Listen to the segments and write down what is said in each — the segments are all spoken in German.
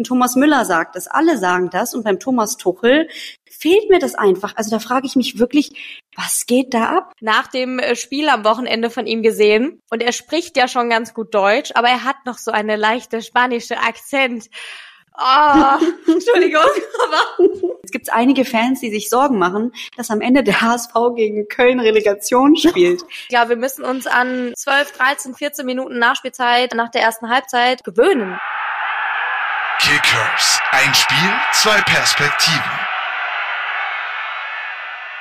Ein Thomas Müller sagt das, alle sagen das und beim Thomas Tuchel fehlt mir das einfach. Also da frage ich mich wirklich, was geht da ab? Nach dem äh, Spiel am Wochenende von ihm gesehen und er spricht ja schon ganz gut Deutsch, aber er hat noch so eine leichte spanische Akzent. Oh, Entschuldigung, aber es gibt einige Fans, die sich Sorgen machen, dass am Ende der HSV gegen Köln Relegation spielt. ja, wir müssen uns an 12, 13, 14 Minuten Nachspielzeit nach der ersten Halbzeit gewöhnen. Kickers. Ein Spiel, zwei Perspektiven.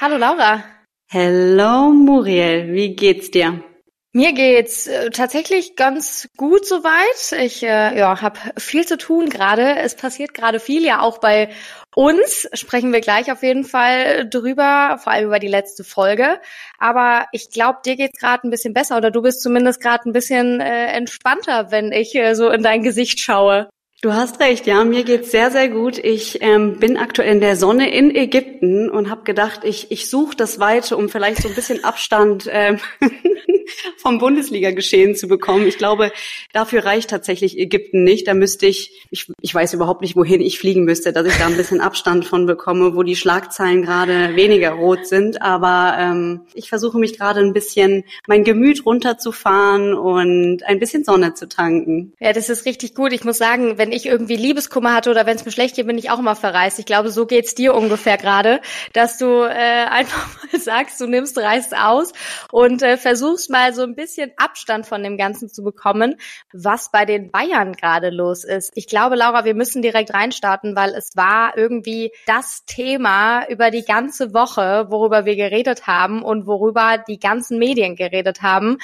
Hallo Laura. Hello Muriel, wie geht's dir? Mir geht's äh, tatsächlich ganz gut soweit. Ich äh, ja, habe viel zu tun gerade. Es passiert gerade viel, ja auch bei uns. Sprechen wir gleich auf jeden Fall drüber, vor allem über die letzte Folge. Aber ich glaube, dir geht's gerade ein bisschen besser oder du bist zumindest gerade ein bisschen äh, entspannter, wenn ich äh, so in dein Gesicht schaue. Du hast recht, ja, mir geht's sehr, sehr gut. Ich ähm, bin aktuell in der Sonne in Ägypten und habe gedacht, ich, ich suche das Weite, um vielleicht so ein bisschen Abstand ähm, vom Bundesliga-Geschehen zu bekommen. Ich glaube, dafür reicht tatsächlich Ägypten nicht. Da müsste ich, ich, ich weiß überhaupt nicht, wohin ich fliegen müsste, dass ich da ein bisschen Abstand von bekomme, wo die Schlagzeilen gerade weniger rot sind. Aber ähm, ich versuche mich gerade ein bisschen mein Gemüt runterzufahren und ein bisschen Sonne zu tanken. Ja, das ist richtig gut. Ich muss sagen, wenn ich irgendwie Liebeskummer hatte oder wenn es mir schlecht geht, bin ich auch immer verreist. Ich glaube, so geht's dir ungefähr gerade, dass du äh, einfach mal sagst, du nimmst, reist aus und äh, versuchst mal mal so ein bisschen Abstand von dem Ganzen zu bekommen, was bei den Bayern gerade los ist. Ich glaube, Laura, wir müssen direkt reinstarten, weil es war irgendwie das Thema über die ganze Woche, worüber wir geredet haben und worüber die ganzen Medien geredet haben.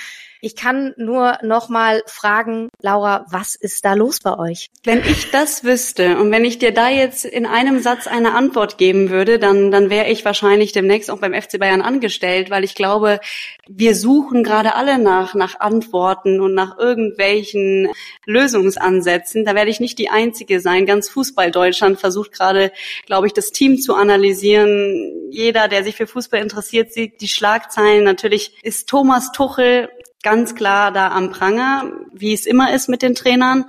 Ich kann nur noch mal fragen, Laura, was ist da los bei euch? Wenn ich das wüsste und wenn ich dir da jetzt in einem Satz eine Antwort geben würde, dann, dann wäre ich wahrscheinlich demnächst auch beim FC Bayern angestellt, weil ich glaube, wir suchen gerade alle nach, nach Antworten und nach irgendwelchen Lösungsansätzen. Da werde ich nicht die Einzige sein. Ganz Fußball Deutschland versucht gerade, glaube ich, das Team zu analysieren. Jeder, der sich für Fußball interessiert, sieht die Schlagzeilen. Natürlich ist Thomas Tuchel ganz klar da am Pranger, wie es immer ist mit den Trainern.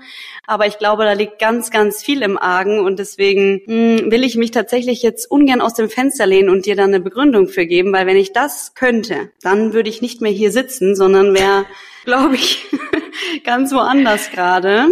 Aber ich glaube, da liegt ganz, ganz viel im Argen und deswegen mh, hm, will ich mich tatsächlich jetzt ungern aus dem Fenster lehnen und dir da eine Begründung für geben, weil wenn ich das könnte, dann würde ich nicht mehr hier sitzen, sondern wäre, glaube ich, ganz woanders gerade.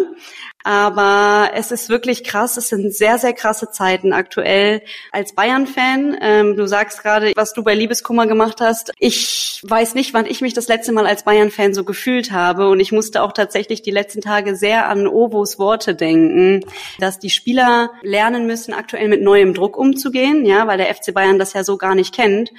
Aber es ist wirklich krass. Es sind sehr, sehr krasse Zeiten aktuell als Bayern-Fan. Ähm, du sagst gerade, was du bei Liebeskummer gemacht hast. Ich weiß nicht, wann ich mich das letzte Mal als Bayern-Fan so gefühlt habe. Und ich musste auch tatsächlich die letzten Tage sehr an Ovos Worte denken, dass die Spieler lernen müssen, aktuell mit neuem Druck umzugehen, ja, weil der FC Bayern das ja so gar nicht kennt.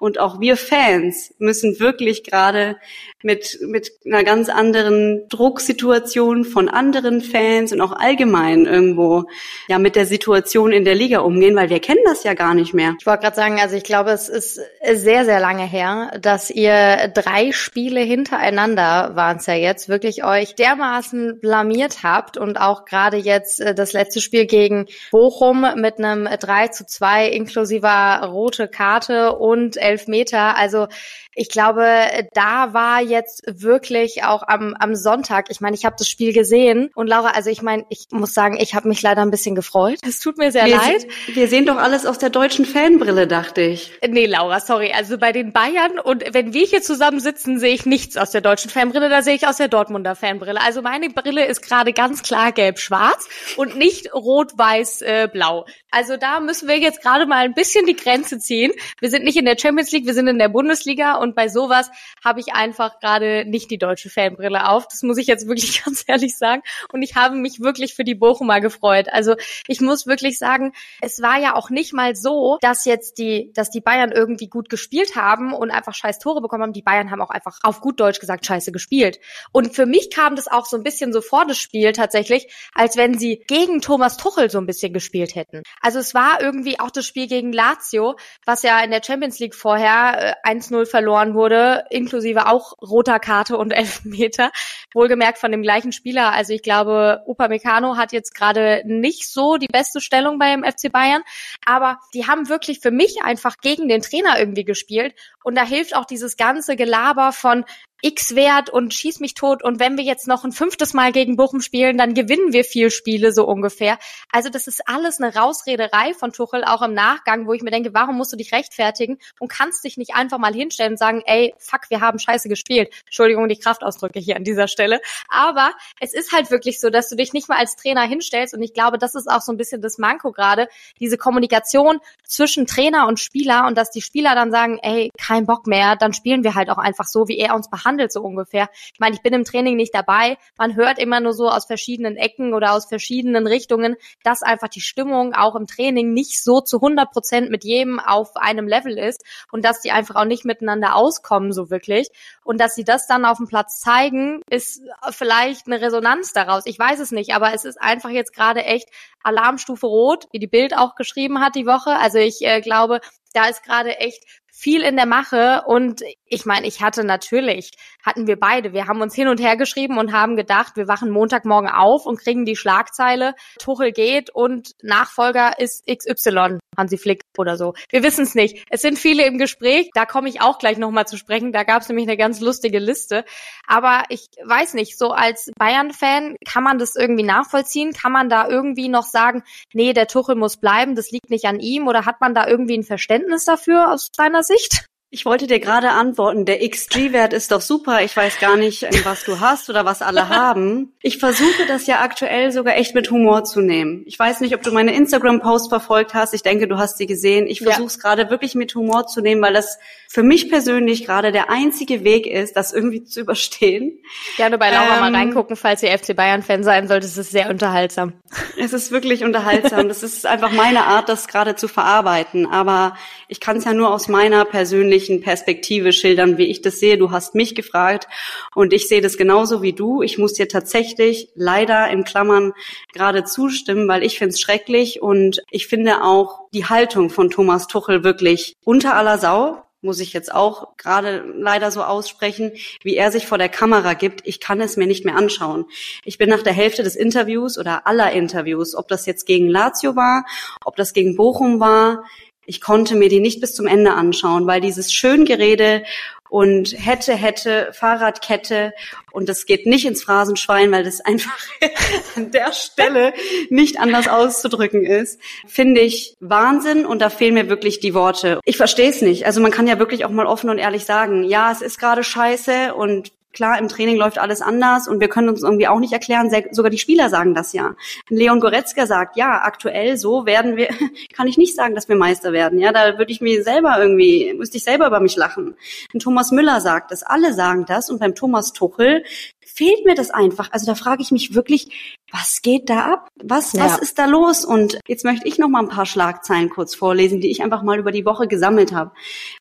Und auch wir Fans müssen wirklich gerade mit, mit einer ganz anderen Drucksituation von anderen Fans und auch allgemein irgendwo ja mit der Situation in der Liga umgehen, weil wir kennen das ja gar nicht mehr. Ich wollte gerade sagen, also ich glaube, es ist sehr, sehr lange her, dass ihr drei Spiele hintereinander waren es ja jetzt, wirklich euch dermaßen blamiert habt und auch gerade jetzt äh, das letzte Spiel gegen Bochum mit einem 3 zu 2 inklusiver rote Karte und Elfmeter. Also ich glaube, da war jetzt wirklich auch am, am Sonntag, ich meine, ich habe das Spiel gesehen und Laura, also ich meine, ich muss sagen, ich habe mich leider ein bisschen gefreut. Es tut mir sehr wir leid. Se wir sehen doch alles aus der deutschen Fanbrille, dachte ich. Nee, Laura, sorry. Also bei den Bayern und wenn wir hier zusammen sitzen, sehe ich nichts aus der deutschen Fanbrille, da sehe ich aus der Dortmunder Fanbrille. Also meine Brille ist gerade ganz klar gelb-schwarz und nicht rot-weiß-blau. also da müssen wir jetzt gerade mal ein bisschen die Grenze ziehen. Wir sind nicht in der Champions League, wir sind in der Bundesliga und bei sowas habe ich einfach gerade nicht die deutsche Fanbrille auf. Das muss ich jetzt wirklich ganz ehrlich sagen. Und ich habe mich wirklich für die Bochumer gefreut. Also ich muss wirklich sagen, es war ja auch nicht mal so, dass jetzt die, dass die Bayern irgendwie gut gespielt haben und einfach scheiß Tore bekommen haben. Die Bayern haben auch einfach auf gut Deutsch gesagt scheiße gespielt. Und für mich kam das auch so ein bisschen so vor das Spiel tatsächlich, als wenn sie gegen Thomas Tuchel so ein bisschen gespielt hätten. Also es war irgendwie auch das Spiel gegen Lazio, was ja in der Champions League vorher äh, 1-0 verloren wurde, inklusive auch roter Karte und Elfmeter. Wohlgemerkt von dem gleichen Spieler. Also ich glaube, Upamecano hat jetzt gerade nicht so die beste Stellung beim FC Bayern, aber die haben wirklich für mich einfach gegen den Trainer irgendwie gespielt und da hilft auch dieses ganze Gelaber von X-Wert und schieß mich tot und wenn wir jetzt noch ein fünftes Mal gegen Bochum spielen, dann gewinnen wir vier Spiele so ungefähr. Also das ist alles eine Rausrederei von Tuchel, auch im Nachgang, wo ich mir denke, warum musst du dich rechtfertigen und kannst dich nicht einfach mal hinstellen und sagen, ey, fuck, wir haben scheiße gespielt. Entschuldigung, die Kraftausdrücke hier an dieser Stelle. Aber es ist halt wirklich so, dass du dich nicht mal als Trainer hinstellst und ich glaube, das ist auch so ein bisschen das Manko gerade, diese Kommunikation zwischen Trainer und Spieler und dass die Spieler dann sagen, ey, kein Bock mehr, dann spielen wir halt auch einfach so, wie er uns behandelt handelt so ungefähr. Ich meine, ich bin im Training nicht dabei. Man hört immer nur so aus verschiedenen Ecken oder aus verschiedenen Richtungen, dass einfach die Stimmung auch im Training nicht so zu 100 Prozent mit jedem auf einem Level ist und dass die einfach auch nicht miteinander auskommen so wirklich. Und dass sie das dann auf dem Platz zeigen, ist vielleicht eine Resonanz daraus. Ich weiß es nicht, aber es ist einfach jetzt gerade echt Alarmstufe rot, wie die Bild auch geschrieben hat die Woche. Also ich äh, glaube, da ist gerade echt viel in der Mache und ich meine, ich hatte natürlich, hatten wir beide, wir haben uns hin und her geschrieben und haben gedacht, wir wachen Montagmorgen auf und kriegen die Schlagzeile, Tuchel geht und Nachfolger ist XY, Hansi Flick oder so. Wir wissen es nicht. Es sind viele im Gespräch, da komme ich auch gleich nochmal zu sprechen, da gab es nämlich eine ganz lustige Liste. Aber ich weiß nicht, so als Bayern-Fan kann man das irgendwie nachvollziehen? Kann man da irgendwie noch sagen, nee, der Tuchel muss bleiben, das liegt nicht an ihm oder hat man da irgendwie ein Verständnis dafür aus deiner Sicht? Ich wollte dir gerade antworten, der XG-Wert ist doch super. Ich weiß gar nicht, was du hast oder was alle haben. Ich versuche das ja aktuell sogar echt mit Humor zu nehmen. Ich weiß nicht, ob du meine Instagram-Post verfolgt hast. Ich denke, du hast sie gesehen. Ich versuche es ja. gerade wirklich mit Humor zu nehmen, weil das für mich persönlich gerade der einzige Weg ist, das irgendwie zu überstehen. Gerne bei Laura ähm, mal reingucken, falls ihr FC Bayern-Fan sein solltet. Es ist sehr unterhaltsam. Es ist wirklich unterhaltsam. Das ist einfach meine Art, das gerade zu verarbeiten. Aber ich kann es ja nur aus meiner persönlichen persönlichen Perspektive schildern, wie ich das sehe. Du hast mich gefragt und ich sehe das genauso wie du. Ich muss dir tatsächlich leider in Klammern gerade zustimmen, weil ich finde es schrecklich und ich finde auch die Haltung von Thomas Tuchel wirklich unter aller Sau muss ich jetzt auch gerade leider so aussprechen, wie er sich vor der Kamera gibt. Ich kann es mir nicht mehr anschauen. Ich bin nach der Hälfte des Interviews oder aller Interviews, ob das jetzt gegen Lazio war, ob das gegen Bochum war, ich konnte mir die nicht bis zum Ende anschauen, weil dieses Schöngerede und hätte, hätte, Fahrradkette und das geht nicht ins Phrasenschwein, weil das einfach an der Stelle nicht anders auszudrücken ist, finde ich Wahnsinn und da fehlen mir wirklich die Worte. Ich verstehe es nicht. Also man kann ja wirklich auch mal offen und ehrlich sagen, ja, es ist gerade scheiße und Klar, im Training läuft alles anders und wir können uns irgendwie auch nicht erklären, sogar die Spieler sagen das ja. Leon Goretzka sagt, ja, aktuell so werden wir, kann ich nicht sagen, dass wir Meister werden. Ja, da würde ich mir selber irgendwie, müsste ich selber über mich lachen. Und Thomas Müller sagt das, alle sagen das und beim Thomas Tuchel fehlt mir das einfach. Also da frage ich mich wirklich, was geht da ab? Was, ja. was ist da los? Und jetzt möchte ich noch mal ein paar Schlagzeilen kurz vorlesen, die ich einfach mal über die Woche gesammelt habe,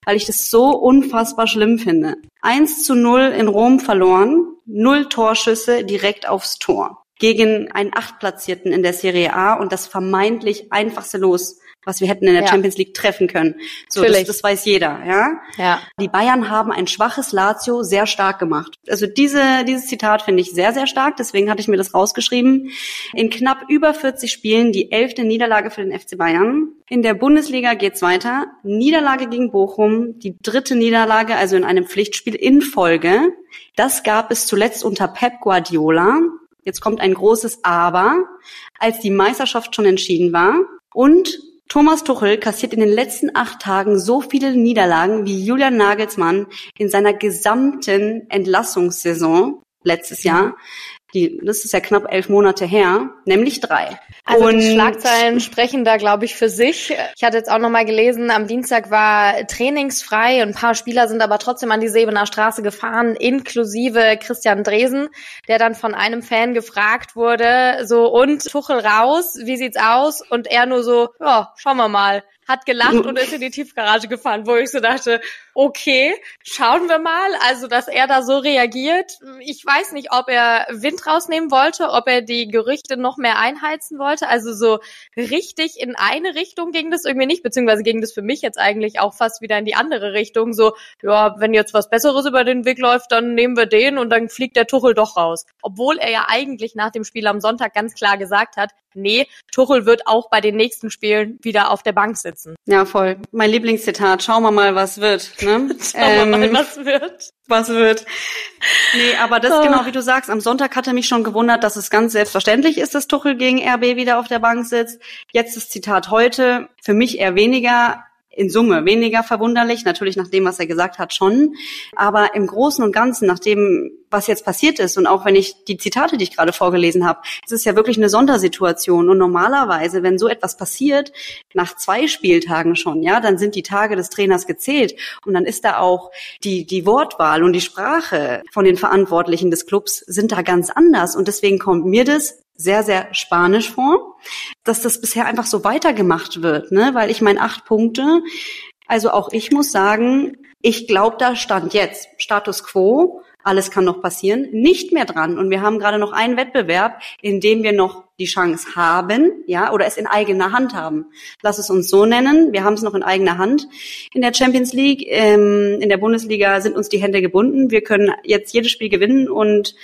weil ich das so unfassbar schlimm finde. 1 zu 0 in Rom verloren, null Torschüsse direkt aufs Tor gegen einen Achtplatzierten in der Serie A und das vermeintlich einfachste Los was wir hätten in der ja. Champions League treffen können. So, das, das, weiß jeder, ja? ja. Die Bayern haben ein schwaches Lazio sehr stark gemacht. Also diese, dieses Zitat finde ich sehr, sehr stark, deswegen hatte ich mir das rausgeschrieben. In knapp über 40 Spielen die elfte Niederlage für den FC Bayern. In der Bundesliga geht's weiter. Niederlage gegen Bochum, die dritte Niederlage, also in einem Pflichtspiel in Folge. Das gab es zuletzt unter Pep Guardiola. Jetzt kommt ein großes Aber, als die Meisterschaft schon entschieden war. Und Thomas Tuchel kassiert in den letzten acht Tagen so viele Niederlagen wie Julian Nagelsmann in seiner gesamten Entlassungssaison letztes Jahr die, das ist ja knapp elf Monate her, nämlich drei. Also und die Schlagzeilen sprechen da, glaube ich, für sich. Ich hatte jetzt auch nochmal gelesen, am Dienstag war trainingsfrei und ein paar Spieler sind aber trotzdem an die Sebener Straße gefahren, inklusive Christian Dresen, der dann von einem Fan gefragt wurde, so, und Tuchel raus, wie sieht's aus? Und er nur so, ja, schauen wir mal hat gelacht und ist in die Tiefgarage gefahren, wo ich so dachte, okay, schauen wir mal. Also, dass er da so reagiert. Ich weiß nicht, ob er Wind rausnehmen wollte, ob er die Gerüchte noch mehr einheizen wollte. Also so richtig in eine Richtung ging das irgendwie nicht, beziehungsweise ging das für mich jetzt eigentlich auch fast wieder in die andere Richtung. So, ja, wenn jetzt was Besseres über den Weg läuft, dann nehmen wir den und dann fliegt der Tuchel doch raus. Obwohl er ja eigentlich nach dem Spiel am Sonntag ganz klar gesagt hat, nee, Tuchel wird auch bei den nächsten Spielen wieder auf der Bank sitzen. Ja, voll. Mein Lieblingszitat. Schauen wir mal, was wird. Ne? Schauen wir mal, ähm, was wird. Was wird. Nee, aber das oh. genau wie du sagst, am Sonntag hatte mich schon gewundert, dass es ganz selbstverständlich ist, dass Tuchel gegen RB wieder auf der Bank sitzt. Jetzt das Zitat heute, für mich eher weniger in Summe weniger verwunderlich, natürlich nach dem, was er gesagt hat, schon. Aber im Großen und Ganzen, nach dem, was jetzt passiert ist, und auch wenn ich die Zitate, die ich gerade vorgelesen habe, es ist ja wirklich eine Sondersituation. Und normalerweise, wenn so etwas passiert, nach zwei Spieltagen schon, ja, dann sind die Tage des Trainers gezählt. Und dann ist da auch die, die Wortwahl und die Sprache von den Verantwortlichen des Clubs sind da ganz anders. Und deswegen kommt mir das sehr, sehr spanisch vor, dass das bisher einfach so weitergemacht wird, ne? Weil ich meine, acht Punkte, also auch ich muss sagen, ich glaube, da stand jetzt Status quo, alles kann noch passieren, nicht mehr dran. Und wir haben gerade noch einen Wettbewerb, in dem wir noch die Chance haben, ja, oder es in eigener Hand haben. Lass es uns so nennen. Wir haben es noch in eigener Hand in der Champions League. Ähm, in der Bundesliga sind uns die Hände gebunden. Wir können jetzt jedes Spiel gewinnen und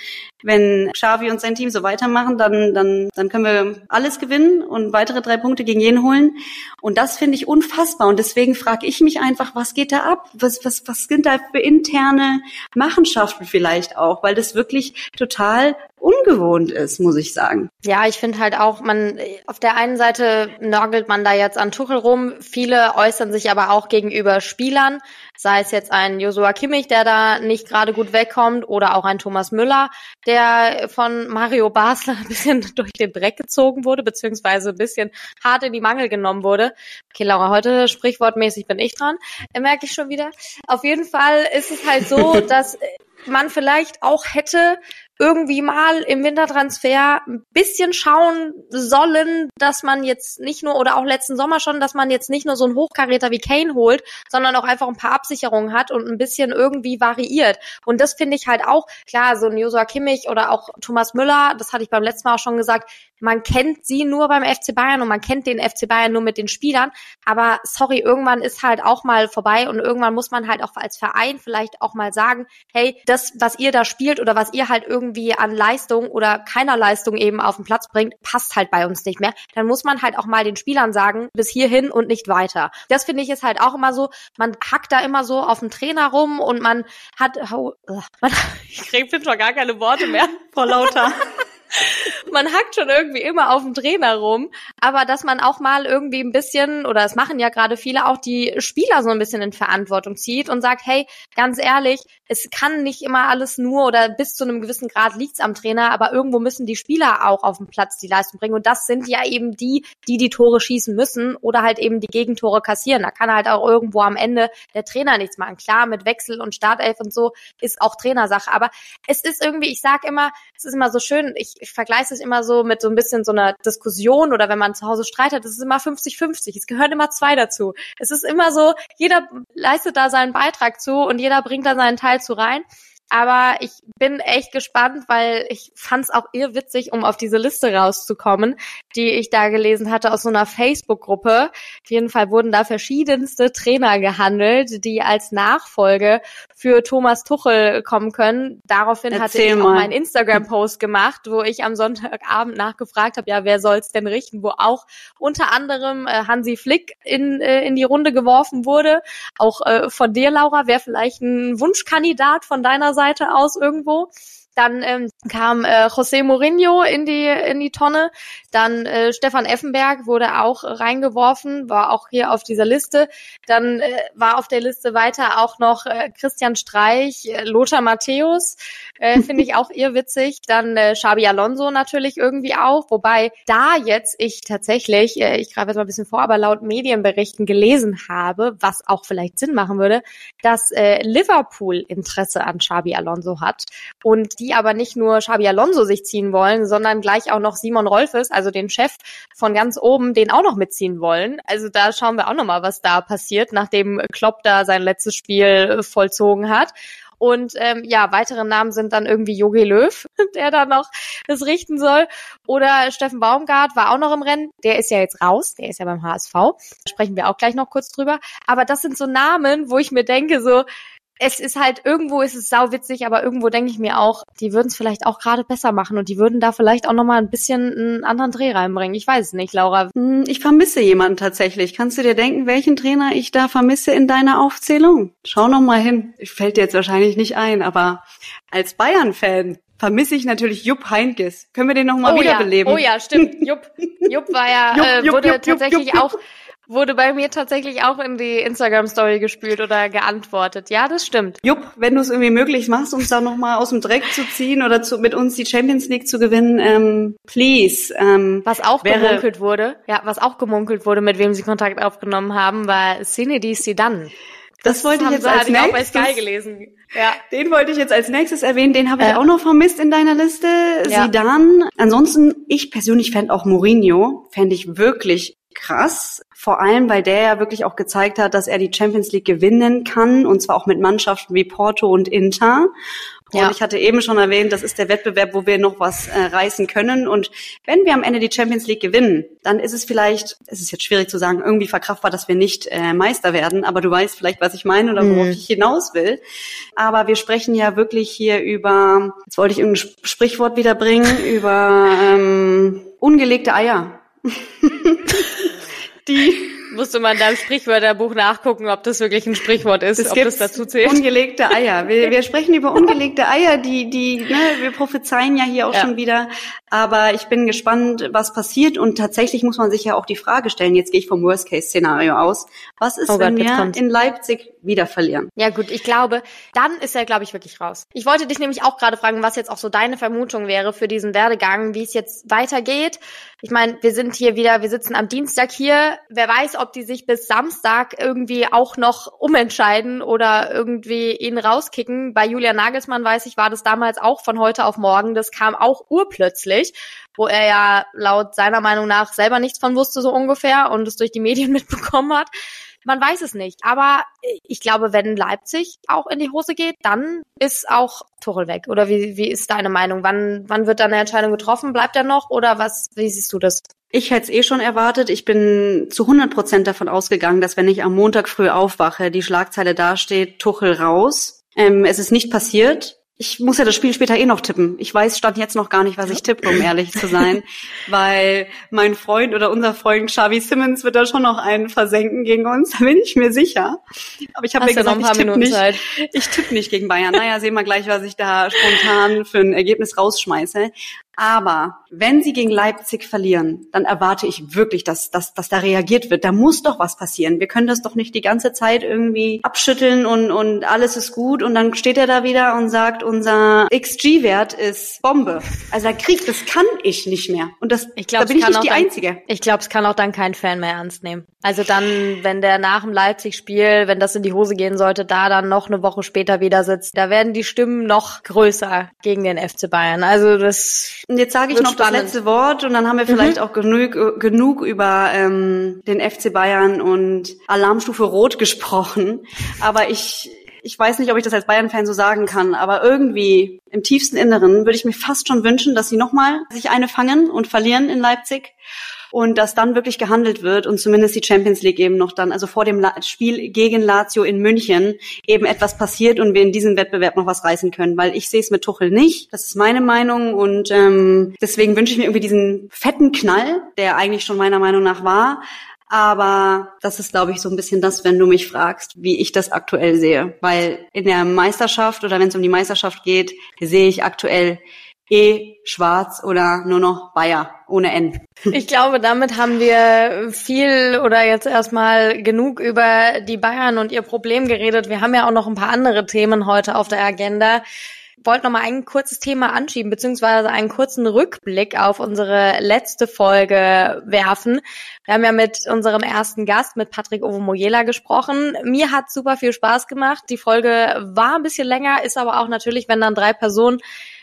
wenn Xavi und sein Team so weitermachen, dann, dann, dann können wir alles gewinnen und weitere drei Punkte gegen jeden holen. Und das finde ich unfassbar. Und deswegen frage ich mich einfach, was geht da ab? Was, was, was sind da für interne Machenschaften vielleicht auch? Weil das wirklich total ungewohnt ist, muss ich sagen. Ja, ich finde halt auch, man auf der einen Seite nörgelt man da jetzt an Tuchel rum, viele äußern sich aber auch gegenüber Spielern, sei es jetzt ein Josua Kimmich, der da nicht gerade gut wegkommt, oder auch ein Thomas Müller, der von Mario Basler ein bisschen durch den Dreck gezogen wurde, beziehungsweise ein bisschen hart in die Mangel genommen wurde. Okay, Laura, heute sprichwortmäßig bin ich dran, merke ich schon wieder. Auf jeden Fall ist es halt so, dass man vielleicht auch hätte irgendwie mal im Wintertransfer ein bisschen schauen sollen, dass man jetzt nicht nur, oder auch letzten Sommer schon, dass man jetzt nicht nur so einen Hochkaräter wie Kane holt, sondern auch einfach ein paar Absicherungen hat und ein bisschen irgendwie variiert. Und das finde ich halt auch, klar, so ein Josua Kimmich oder auch Thomas Müller, das hatte ich beim letzten Mal auch schon gesagt, man kennt sie nur beim FC Bayern und man kennt den FC Bayern nur mit den Spielern. Aber sorry, irgendwann ist halt auch mal vorbei und irgendwann muss man halt auch als Verein vielleicht auch mal sagen, hey, das, was ihr da spielt oder was ihr halt irgendwie irgendwie an Leistung oder keiner Leistung eben auf den Platz bringt, passt halt bei uns nicht mehr. Dann muss man halt auch mal den Spielern sagen, bis hierhin und nicht weiter. Das finde ich ist halt auch immer so, man hackt da immer so auf dem Trainer rum und man hat, oh, man, ich krieg schon gar keine Worte mehr vor lauter. man hackt schon irgendwie immer auf dem Trainer rum, aber dass man auch mal irgendwie ein bisschen, oder es machen ja gerade viele, auch die Spieler so ein bisschen in Verantwortung zieht und sagt, hey, ganz ehrlich, es kann nicht immer alles nur oder bis zu einem gewissen Grad liegt's am Trainer, aber irgendwo müssen die Spieler auch auf dem Platz die Leistung bringen und das sind ja eben die, die die Tore schießen müssen oder halt eben die Gegentore kassieren. Da kann halt auch irgendwo am Ende der Trainer nichts machen. Klar, mit Wechsel und Startelf und so ist auch Trainersache, aber es ist irgendwie, ich sag immer, es ist immer so schön, ich ich vergleiche es immer so mit so ein bisschen so einer Diskussion oder wenn man zu Hause streitet, es ist immer 50-50. Es gehören immer zwei dazu. Es ist immer so, jeder leistet da seinen Beitrag zu und jeder bringt da seinen Teil zu rein. Aber ich bin echt gespannt, weil ich fand es auch irrwitzig, um auf diese Liste rauszukommen, die ich da gelesen hatte aus so einer Facebook-Gruppe. Auf jeden Fall wurden da verschiedenste Trainer gehandelt, die als Nachfolge für Thomas Tuchel kommen können. Daraufhin Erzähl hatte ich mal. auch meinen Instagram-Post gemacht, wo ich am Sonntagabend nachgefragt habe, ja, wer soll's denn richten, wo auch unter anderem äh, Hansi Flick in, äh, in die Runde geworfen wurde. Auch äh, von dir, Laura, wäre vielleicht ein Wunschkandidat von deiner Seite Seite aus irgendwo. Dann ähm, kam äh, José Mourinho in die in die Tonne. Dann äh, Stefan Effenberg wurde auch reingeworfen, war auch hier auf dieser Liste. Dann äh, war auf der Liste weiter auch noch äh, Christian Streich, äh, Lothar Matthäus, äh, finde ich auch irrwitzig. Dann äh, Xabi Alonso natürlich irgendwie auch, wobei da jetzt ich tatsächlich, äh, ich greife jetzt mal ein bisschen vor, aber laut Medienberichten gelesen habe, was auch vielleicht Sinn machen würde, dass äh, Liverpool Interesse an Xabi Alonso hat und die aber nicht nur Xabi Alonso sich ziehen wollen, sondern gleich auch noch Simon Rolfes, also den Chef von ganz oben, den auch noch mitziehen wollen. Also da schauen wir auch noch mal, was da passiert, nachdem Klopp da sein letztes Spiel vollzogen hat. Und ähm, ja, weitere Namen sind dann irgendwie Jogi Löw, der da noch das richten soll. Oder Steffen Baumgart war auch noch im Rennen. Der ist ja jetzt raus, der ist ja beim HSV. Da sprechen wir auch gleich noch kurz drüber. Aber das sind so Namen, wo ich mir denke, so, es ist halt, irgendwo ist es sauwitzig, aber irgendwo denke ich mir auch, die würden es vielleicht auch gerade besser machen und die würden da vielleicht auch nochmal ein bisschen einen anderen Dreh reinbringen. Ich weiß es nicht, Laura. Hm, ich vermisse jemanden tatsächlich. Kannst du dir denken, welchen Trainer ich da vermisse in deiner Aufzählung? Schau noch mal hin. Fällt dir jetzt wahrscheinlich nicht ein, aber als Bayern-Fan vermisse ich natürlich Jupp Heinkes. Können wir den noch mal oh wiederbeleben? Ja. Oh ja, stimmt. Jupp, Jupp war ja, Jupp, äh, Jupp, wurde Jupp, tatsächlich auch wurde bei mir tatsächlich auch in die Instagram-Story gespült oder geantwortet. Ja, das stimmt. Jupp, wenn du es irgendwie möglich machst, uns da nochmal aus dem Dreck zu ziehen oder zu, mit uns die Champions League zu gewinnen, ähm, please. Ähm, was auch wäre, gemunkelt wurde, ja, was auch gemunkelt wurde, mit wem sie Kontakt aufgenommen haben, war Zinedine Zidane. Das, das wollte ich jetzt als nächstes. Ich auch bei Sky gelesen. Ja. Den wollte ich jetzt als nächstes erwähnen. Den habe ich äh. auch noch vermisst in deiner Liste. Ja. Zidane. Ansonsten, ich persönlich fände auch Mourinho, fände ich wirklich krass. Vor allem, weil der ja wirklich auch gezeigt hat, dass er die Champions League gewinnen kann. Und zwar auch mit Mannschaften wie Porto und Inter. Und ja. ich hatte eben schon erwähnt, das ist der Wettbewerb, wo wir noch was äh, reißen können. Und wenn wir am Ende die Champions League gewinnen, dann ist es vielleicht, es ist jetzt schwierig zu sagen, irgendwie verkraftbar, dass wir nicht äh, Meister werden. Aber du weißt vielleicht, was ich meine oder worauf mhm. ich hinaus will. Aber wir sprechen ja wirklich hier über, jetzt wollte ich irgendein Sprichwort wiederbringen, über ähm, ungelegte Eier. die musste man da im Sprichwörterbuch nachgucken, ob das wirklich ein Sprichwort ist, es ob das dazu zählt. Ungelegte Eier. Wir, wir sprechen über ungelegte Eier, die, die, ne, wir prophezeien ja hier auch ja. schon wieder. Aber ich bin gespannt, was passiert. Und tatsächlich muss man sich ja auch die Frage stellen, jetzt gehe ich vom Worst-Case-Szenario aus. Was ist, oh wenn Gott, wir in Leipzig wieder verlieren? Ja gut, ich glaube, dann ist er, glaube ich, wirklich raus. Ich wollte dich nämlich auch gerade fragen, was jetzt auch so deine Vermutung wäre für diesen Werdegang, wie es jetzt weitergeht. Ich meine, wir sind hier wieder, wir sitzen am Dienstag hier. Wer weiß, ob die sich bis Samstag irgendwie auch noch umentscheiden oder irgendwie ihn rauskicken. Bei Julian Nagelsmann weiß ich, war das damals auch von heute auf morgen. Das kam auch urplötzlich, wo er ja laut seiner Meinung nach selber nichts von wusste, so ungefähr, und es durch die Medien mitbekommen hat. Man weiß es nicht. Aber ich glaube, wenn Leipzig auch in die Hose geht, dann ist auch Tuchel weg. Oder wie, wie ist deine Meinung? Wann, wann wird dann eine Entscheidung getroffen? Bleibt er noch? Oder was, wie siehst du das? Ich hätte es eh schon erwartet. Ich bin zu 100 Prozent davon ausgegangen, dass wenn ich am Montag früh aufwache, die Schlagzeile dasteht, Tuchel raus. Ähm, es ist nicht passiert ich muss ja das Spiel später eh noch tippen. Ich weiß stand jetzt noch gar nicht, was ich tippe, um ehrlich zu sein, weil mein Freund oder unser Freund Xavi Simmons wird da schon noch einen versenken gegen uns, da bin ich mir sicher. Aber ich habe mir gesagt, ich tippe nicht, ich tippe nicht gegen Bayern. Naja, sehen wir gleich, was ich da spontan für ein Ergebnis rausschmeiße. Aber wenn sie gegen Leipzig verlieren, dann erwarte ich wirklich, dass, dass, dass da reagiert wird. Da muss doch was passieren. Wir können das doch nicht die ganze Zeit irgendwie abschütteln und, und alles ist gut und dann steht er da wieder und sagt, unser XG-Wert ist Bombe. Also der Krieg, das kann ich nicht mehr. Und das, ich glaub, da bin ich nicht die dann, Einzige. Ich glaube, es kann auch dann kein Fan mehr ernst nehmen. Also dann, wenn der nach dem Leipzig-Spiel, wenn das in die Hose gehen sollte, da dann noch eine Woche später wieder sitzt, da werden die Stimmen noch größer gegen den FC Bayern. Also das und jetzt sage ich noch spannend. das letzte Wort und dann haben wir vielleicht mhm. auch genug, genug über ähm, den FC Bayern und Alarmstufe Rot gesprochen. Aber ich, ich weiß nicht, ob ich das als Bayern-Fan so sagen kann, aber irgendwie im tiefsten Inneren würde ich mir fast schon wünschen, dass sie nochmal sich eine fangen und verlieren in Leipzig und dass dann wirklich gehandelt wird und zumindest die Champions League eben noch dann, also vor dem Spiel gegen Lazio in München eben etwas passiert und wir in diesem Wettbewerb noch was reißen können, weil ich sehe es mit Tuchel nicht. Das ist meine Meinung und ähm, deswegen wünsche ich mir irgendwie diesen fetten Knall, der eigentlich schon meiner Meinung nach war, aber das ist, glaube ich, so ein bisschen das, wenn du mich fragst, wie ich das aktuell sehe. Weil in der Meisterschaft oder wenn es um die Meisterschaft geht, sehe ich aktuell eh schwarz oder nur noch Bayer ohne N. Ich glaube, damit haben wir viel oder jetzt erstmal genug über die Bayern und ihr Problem geredet. Wir haben ja auch noch ein paar andere Themen heute auf der Agenda wollte noch mal ein kurzes Thema anschieben, beziehungsweise einen kurzen Rückblick auf unsere letzte Folge werfen. Wir haben ja mit unserem ersten Gast, mit Patrick Ovomoyela gesprochen. Mir hat super viel Spaß gemacht. Die Folge war ein bisschen länger, ist aber auch natürlich, wenn dann drei Personen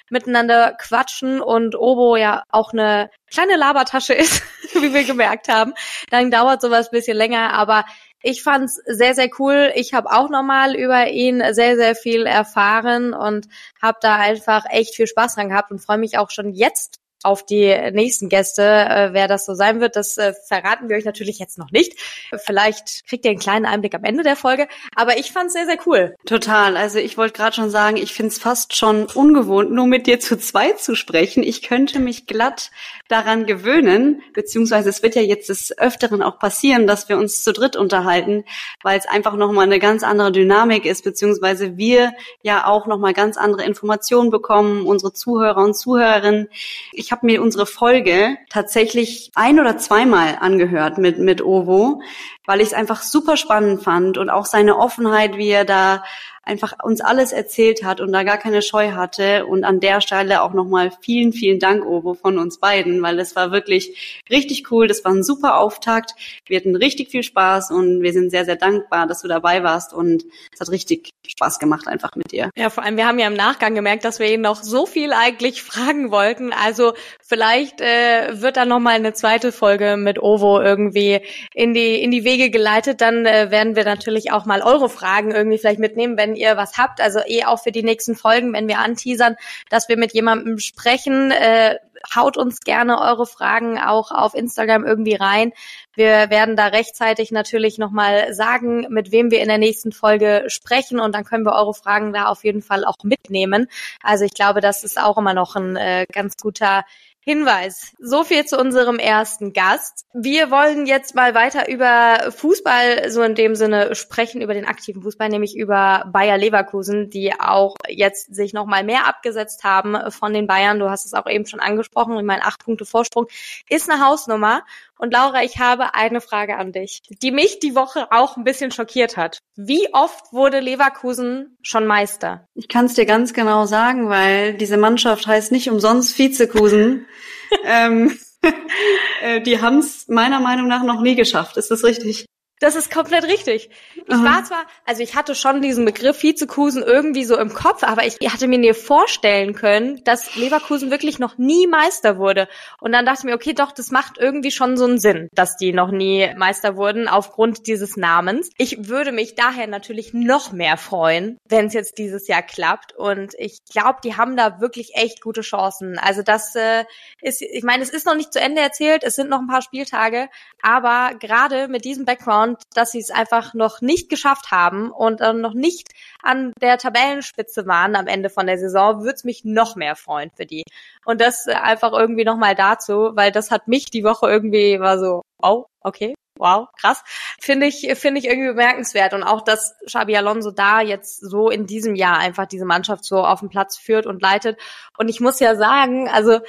miteinander quatschen und Obo ja auch eine kleine Labertasche ist, wie wir gemerkt haben, dann dauert sowas bisschen länger, aber ich fand's sehr, sehr cool. Ich habe auch nochmal über ihn sehr, sehr viel erfahren und habe da einfach echt viel Spaß dran gehabt und freue mich auch schon jetzt auf die nächsten Gäste, äh, wer das so sein wird, das äh, verraten wir euch natürlich jetzt noch nicht. Vielleicht kriegt ihr einen kleinen Einblick am Ende der Folge, aber ich fand es sehr, sehr cool. Total. Also ich wollte gerade schon sagen, ich finde es fast schon ungewohnt, nur mit dir zu zweit zu sprechen. Ich könnte mich glatt daran gewöhnen, beziehungsweise es wird ja jetzt des Öfteren auch passieren, dass wir uns zu dritt unterhalten, weil es einfach nochmal eine ganz andere Dynamik ist, beziehungsweise wir ja auch nochmal ganz andere Informationen bekommen, unsere Zuhörer und Zuhörerinnen. Ich habe mir unsere Folge tatsächlich ein oder zweimal angehört mit, mit Ovo, weil ich es einfach super spannend fand und auch seine Offenheit, wie er da einfach uns alles erzählt hat und da gar keine Scheu hatte. Und an der Stelle auch nochmal vielen, vielen Dank, Ovo, von uns beiden, weil es war wirklich richtig cool. Das war ein super Auftakt. Wir hatten richtig viel Spaß und wir sind sehr, sehr dankbar, dass du dabei warst und es hat richtig Spaß gemacht einfach mit dir. Ja, vor allem, wir haben ja im Nachgang gemerkt, dass wir ihn noch so viel eigentlich fragen wollten. Also vielleicht äh, wird da nochmal eine zweite Folge mit Ovo irgendwie in die, in die Wege geleitet. Dann äh, werden wir natürlich auch mal eure Fragen irgendwie vielleicht mitnehmen, wenn ihr was habt. Also eh auch für die nächsten Folgen, wenn wir anteasern, dass wir mit jemandem sprechen. Äh, haut uns gerne eure Fragen auch auf Instagram irgendwie rein. Wir werden da rechtzeitig natürlich nochmal sagen, mit wem wir in der nächsten Folge sprechen und dann können wir eure Fragen da auf jeden Fall auch mitnehmen. Also ich glaube, das ist auch immer noch ein äh, ganz guter Hinweis. So viel zu unserem ersten Gast. Wir wollen jetzt mal weiter über Fußball so in dem Sinne sprechen, über den aktiven Fußball, nämlich über Bayer Leverkusen, die auch jetzt sich nochmal mehr abgesetzt haben von den Bayern. Du hast es auch eben schon angesprochen. Mein acht Punkte Vorsprung ist eine Hausnummer. Und Laura, ich habe eine Frage an dich, die mich die Woche auch ein bisschen schockiert hat. Wie oft wurde Leverkusen schon Meister? Ich kann es dir ganz genau sagen, weil diese Mannschaft heißt nicht umsonst Vizekusen. ähm, äh, die haben es meiner Meinung nach noch nie geschafft. Ist das richtig? Das ist komplett richtig. Ich Aha. war zwar, also ich hatte schon diesen Begriff Vizekusen irgendwie so im Kopf, aber ich hatte mir nie vorstellen können, dass Leverkusen wirklich noch nie Meister wurde. Und dann dachte ich mir, okay, doch, das macht irgendwie schon so einen Sinn, dass die noch nie Meister wurden aufgrund dieses Namens. Ich würde mich daher natürlich noch mehr freuen, wenn es jetzt dieses Jahr klappt. Und ich glaube, die haben da wirklich echt gute Chancen. Also das äh, ist, ich meine, es ist noch nicht zu Ende erzählt, es sind noch ein paar Spieltage, aber gerade mit diesem Background und dass sie es einfach noch nicht geschafft haben und äh, noch nicht an der Tabellenspitze waren am Ende von der Saison, würde es mich noch mehr freuen für die. Und das äh, einfach irgendwie nochmal dazu, weil das hat mich die Woche irgendwie war so, oh, okay, wow, krass. Finde ich, finde ich irgendwie bemerkenswert. Und auch, dass Xabi Alonso da jetzt so in diesem Jahr einfach diese Mannschaft so auf den Platz führt und leitet. Und ich muss ja sagen, also,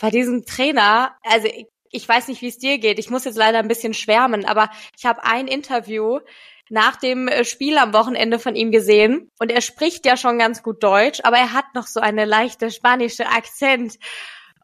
bei diesem Trainer, also ich weiß nicht, wie es dir geht. Ich muss jetzt leider ein bisschen schwärmen, aber ich habe ein Interview nach dem äh, Spiel am Wochenende von ihm gesehen und er spricht ja schon ganz gut Deutsch, aber er hat noch so eine leichte spanische Akzent.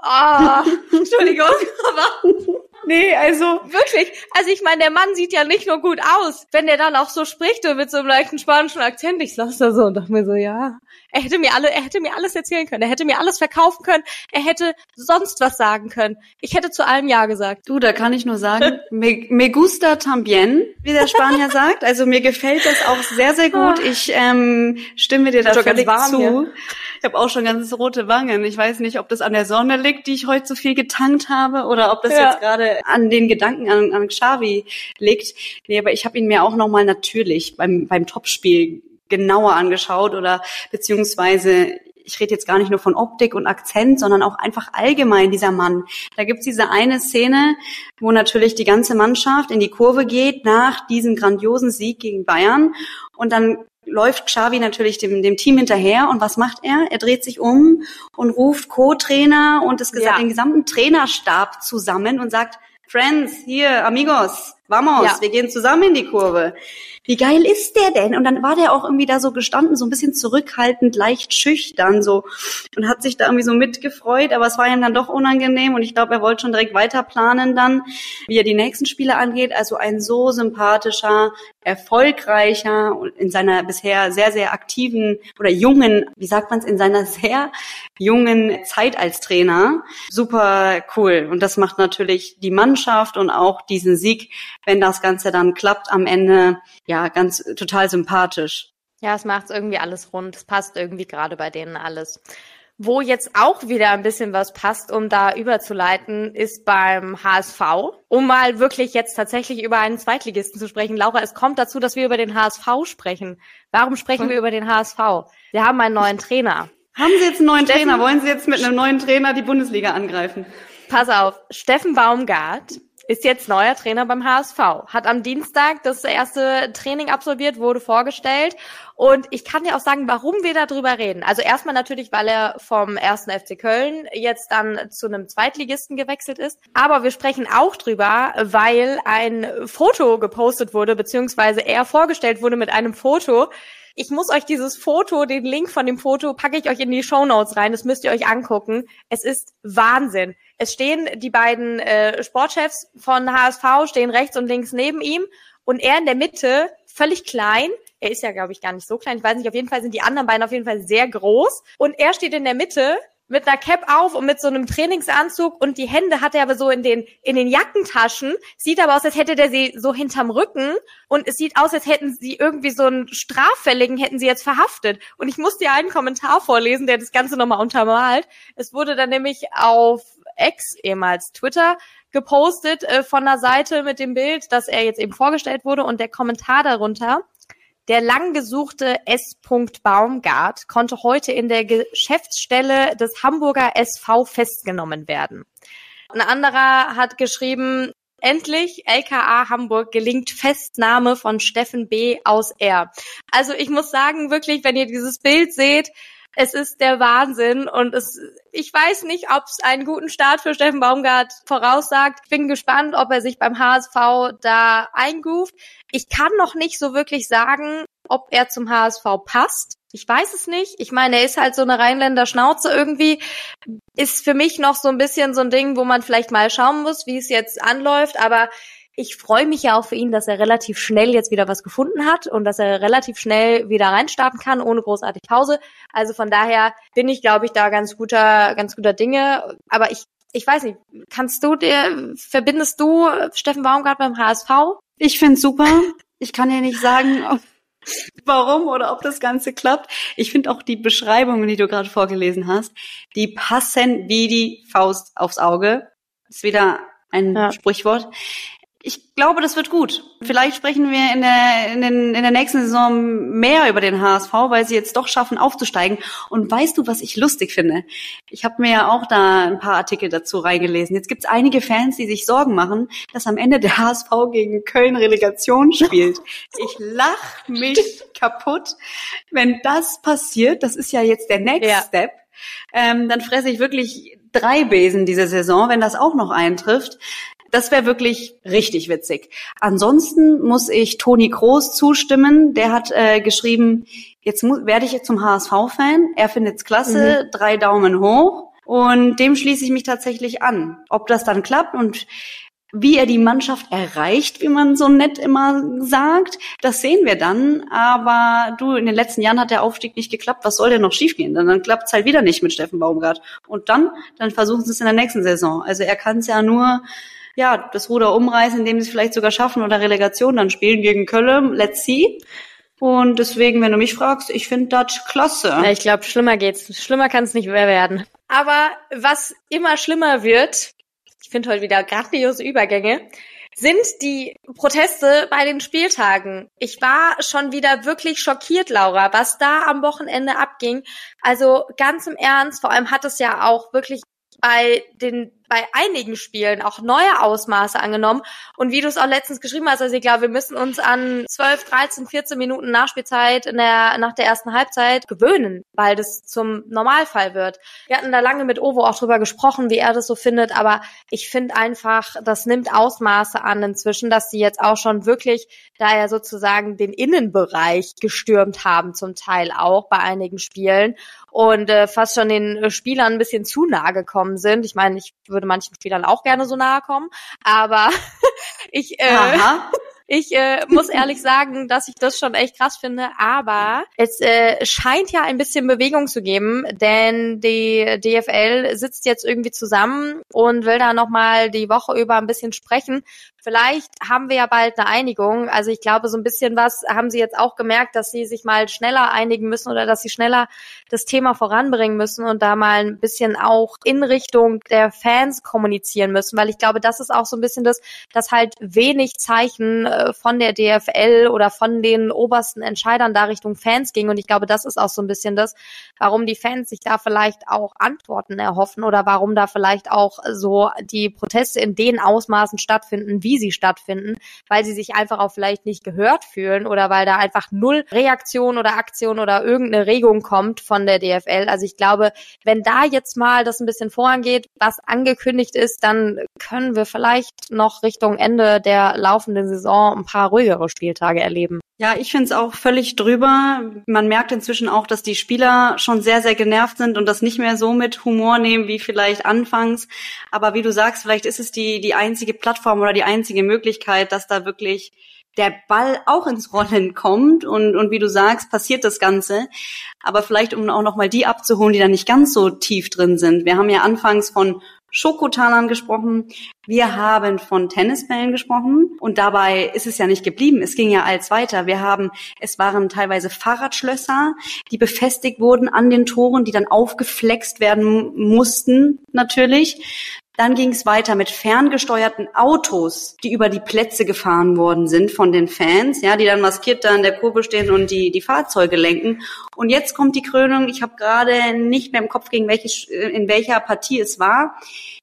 Oh, Entschuldigung, aber Nee, also wirklich. Also ich meine, der Mann sieht ja nicht nur gut aus, wenn der dann auch so spricht und mit so einem leichten spanischen Akzent. Ich saß da so und dachte mir so, ja, er hätte mir alle, er hätte mir alles erzählen können, er hätte mir alles verkaufen können, er hätte sonst was sagen können. Ich hätte zu allem ja gesagt. Du, da kann ich nur sagen, me, me gusta tambien, wie der Spanier sagt. Also mir gefällt das auch sehr, sehr gut. Ah. Ich ähm, stimme dir da völlig zu. Hier. Ich habe auch schon ganz rote Wangen. Ich weiß nicht, ob das an der Sonne liegt, die ich heute so viel getankt habe, oder ob das ja. jetzt gerade an den Gedanken an, an Xavi liegt. Nee, aber ich habe ihn mir auch nochmal natürlich beim, beim Topspiel genauer angeschaut oder beziehungsweise ich rede jetzt gar nicht nur von Optik und Akzent, sondern auch einfach allgemein dieser Mann. Da gibt's diese eine Szene, wo natürlich die ganze Mannschaft in die Kurve geht nach diesem grandiosen Sieg gegen Bayern und dann läuft Xavi natürlich dem, dem Team hinterher und was macht er? Er dreht sich um und ruft Co-Trainer und das, ja. den gesamten Trainerstab zusammen und sagt, Friends, hier, amigos, vamos, ja. wir gehen zusammen in die Kurve. Wie geil ist der denn? Und dann war der auch irgendwie da so gestanden, so ein bisschen zurückhaltend, leicht schüchtern, so und hat sich da irgendwie so mitgefreut, aber es war ihm dann doch unangenehm und ich glaube, er wollte schon direkt weiter planen dann, wie er die nächsten Spiele angeht. Also ein so sympathischer, erfolgreicher und in seiner bisher sehr, sehr aktiven oder jungen, wie sagt man es, in seiner sehr jungen Zeit als Trainer. Super cool. Und das macht natürlich die Mannschaft und auch diesen Sieg, wenn das Ganze dann klappt am Ende, ja, ganz total sympathisch. Ja, es macht irgendwie alles rund. Es passt irgendwie gerade bei denen alles. Wo jetzt auch wieder ein bisschen was passt, um da überzuleiten, ist beim HSV. Um mal wirklich jetzt tatsächlich über einen Zweitligisten zu sprechen. Laura, es kommt dazu, dass wir über den HSV sprechen. Warum sprechen hm. wir über den HSV? Wir haben einen neuen Trainer. Haben Sie jetzt einen neuen Steffen, Trainer? Wollen Sie jetzt mit einem neuen Trainer die Bundesliga angreifen? Pass auf, Steffen Baumgart ist jetzt neuer Trainer beim HSV. Hat am Dienstag das erste Training absolviert, wurde vorgestellt. Und ich kann dir auch sagen, warum wir darüber reden. Also erstmal natürlich, weil er vom ersten FC Köln jetzt dann zu einem Zweitligisten gewechselt ist. Aber wir sprechen auch drüber, weil ein Foto gepostet wurde, beziehungsweise er vorgestellt wurde mit einem Foto, ich muss euch dieses Foto, den Link von dem Foto, packe ich euch in die Show Notes rein. Das müsst ihr euch angucken. Es ist Wahnsinn. Es stehen die beiden äh, Sportchefs von HSV, stehen rechts und links neben ihm und er in der Mitte, völlig klein. Er ist ja, glaube ich, gar nicht so klein. Ich weiß nicht, auf jeden Fall sind die anderen beiden auf jeden Fall sehr groß. Und er steht in der Mitte mit einer Cap auf und mit so einem Trainingsanzug und die Hände hat er aber so in den, in den Jackentaschen. Sieht aber aus, als hätte der sie so hinterm Rücken und es sieht aus, als hätten sie irgendwie so einen Straffälligen, hätten sie jetzt verhaftet. Und ich muss dir einen Kommentar vorlesen, der das Ganze nochmal untermalt. Es wurde dann nämlich auf X, ehemals Twitter, gepostet äh, von der Seite mit dem Bild, dass er jetzt eben vorgestellt wurde und der Kommentar darunter der lang gesuchte S. Baumgart konnte heute in der Geschäftsstelle des Hamburger SV festgenommen werden. Ein anderer hat geschrieben, endlich LKA Hamburg gelingt Festnahme von Steffen B. aus R. Also ich muss sagen, wirklich, wenn ihr dieses Bild seht, es ist der Wahnsinn und es, ich weiß nicht, ob es einen guten Start für Steffen Baumgart voraussagt. Ich bin gespannt, ob er sich beim HSV da eingroovt. Ich kann noch nicht so wirklich sagen, ob er zum HSV passt. Ich weiß es nicht. Ich meine, er ist halt so eine Rheinländer Schnauze irgendwie. Ist für mich noch so ein bisschen so ein Ding, wo man vielleicht mal schauen muss, wie es jetzt anläuft. Aber ich freue mich ja auch für ihn, dass er relativ schnell jetzt wieder was gefunden hat und dass er relativ schnell wieder reinstarten kann, ohne großartig Pause. Also von daher bin ich, glaube ich, da ganz guter, ganz guter Dinge. Aber ich, ich weiß nicht, kannst du dir, verbindest du Steffen Baumgart beim HSV? Ich finde super. Ich kann dir nicht sagen, ob, warum oder ob das Ganze klappt. Ich finde auch die Beschreibungen, die du gerade vorgelesen hast, die passen wie die Faust aufs Auge. Ist wieder ein ja. Sprichwort ich glaube, das wird gut. Vielleicht sprechen wir in der, in, den, in der nächsten Saison mehr über den HSV, weil sie jetzt doch schaffen, aufzusteigen. Und weißt du, was ich lustig finde? Ich habe mir ja auch da ein paar Artikel dazu reingelesen. Jetzt gibt es einige Fans, die sich Sorgen machen, dass am Ende der HSV gegen Köln Relegation spielt. Ich lach mich kaputt. Wenn das passiert, das ist ja jetzt der Next ja. Step, ähm, dann fresse ich wirklich drei Besen diese Saison, wenn das auch noch eintrifft. Das wäre wirklich richtig witzig. Ansonsten muss ich Toni Kroos zustimmen. Der hat äh, geschrieben, jetzt werde ich jetzt zum HSV-Fan. Er findet's klasse, mhm. drei Daumen hoch. Und dem schließe ich mich tatsächlich an. Ob das dann klappt und wie er die Mannschaft erreicht, wie man so nett immer sagt, das sehen wir dann. Aber du, in den letzten Jahren hat der Aufstieg nicht geklappt. Was soll denn noch schiefgehen? Dann, dann klappt es halt wieder nicht mit Steffen Baumgart. Und dann, dann versuchen sie es in der nächsten Saison. Also er kann es ja nur ja, das Ruder umreißen, indem sie es vielleicht sogar schaffen oder Relegation dann spielen gegen Köln. Let's see. Und deswegen, wenn du mich fragst, ich finde das klasse. Ja, ich glaube, schlimmer geht's. Schlimmer kann es nicht mehr werden. Aber was immer schlimmer wird, ich finde heute wieder grandiose Übergänge, sind die Proteste bei den Spieltagen. Ich war schon wieder wirklich schockiert, Laura, was da am Wochenende abging. Also ganz im Ernst, vor allem hat es ja auch wirklich bei den bei einigen Spielen auch neue Ausmaße angenommen. Und wie du es auch letztens geschrieben hast, also ich glaube, wir müssen uns an 12, 13, 14 Minuten Nachspielzeit in der, nach der ersten Halbzeit gewöhnen, weil das zum Normalfall wird. Wir hatten da lange mit Ovo auch drüber gesprochen, wie er das so findet, aber ich finde einfach, das nimmt Ausmaße an inzwischen, dass sie jetzt auch schon wirklich, da ja sozusagen den Innenbereich gestürmt haben, zum Teil auch bei einigen Spielen und äh, fast schon den Spielern ein bisschen zu nahe gekommen sind. Ich meine, ich würde würde manchen Spielern auch gerne so nahe kommen. Aber ich, äh, Ich äh, muss ehrlich sagen, dass ich das schon echt krass finde, aber es äh, scheint ja ein bisschen Bewegung zu geben, denn die DFL sitzt jetzt irgendwie zusammen und will da nochmal die Woche über ein bisschen sprechen. Vielleicht haben wir ja bald eine Einigung. Also ich glaube, so ein bisschen was haben sie jetzt auch gemerkt, dass sie sich mal schneller einigen müssen oder dass sie schneller das Thema voranbringen müssen und da mal ein bisschen auch in Richtung der Fans kommunizieren müssen, weil ich glaube, das ist auch so ein bisschen das, dass halt wenig Zeichen äh, von der DFL oder von den obersten Entscheidern da Richtung Fans ging und ich glaube, das ist auch so ein bisschen das, warum die Fans sich da vielleicht auch Antworten erhoffen oder warum da vielleicht auch so die Proteste in den Ausmaßen stattfinden, wie sie stattfinden, weil sie sich einfach auch vielleicht nicht gehört fühlen oder weil da einfach null Reaktion oder Aktion oder irgendeine Regung kommt von der DFL. Also ich glaube, wenn da jetzt mal das ein bisschen vorangeht, was angekündigt ist, dann können wir vielleicht noch Richtung Ende der laufenden Saison ein paar ruhigere Spieltage erleben. Ja, ich finde es auch völlig drüber. Man merkt inzwischen auch, dass die Spieler schon sehr, sehr genervt sind und das nicht mehr so mit Humor nehmen wie vielleicht anfangs. Aber wie du sagst, vielleicht ist es die, die einzige Plattform oder die einzige Möglichkeit, dass da wirklich der Ball auch ins Rollen kommt und, und wie du sagst, passiert das Ganze. Aber vielleicht, um auch nochmal die abzuholen, die da nicht ganz so tief drin sind. Wir haben ja anfangs von Schokotalern gesprochen. Wir haben von Tennisbällen gesprochen und dabei ist es ja nicht geblieben. Es ging ja als weiter. Wir haben, es waren teilweise Fahrradschlösser, die befestigt wurden an den Toren, die dann aufgeflext werden mussten, natürlich. Dann ging es weiter mit ferngesteuerten Autos, die über die Plätze gefahren worden sind von den Fans, ja, die dann maskiert da in der Kurve stehen und die, die Fahrzeuge lenken. Und jetzt kommt die Krönung. Ich habe gerade nicht mehr im Kopf, gegen welche, in welcher Partie es war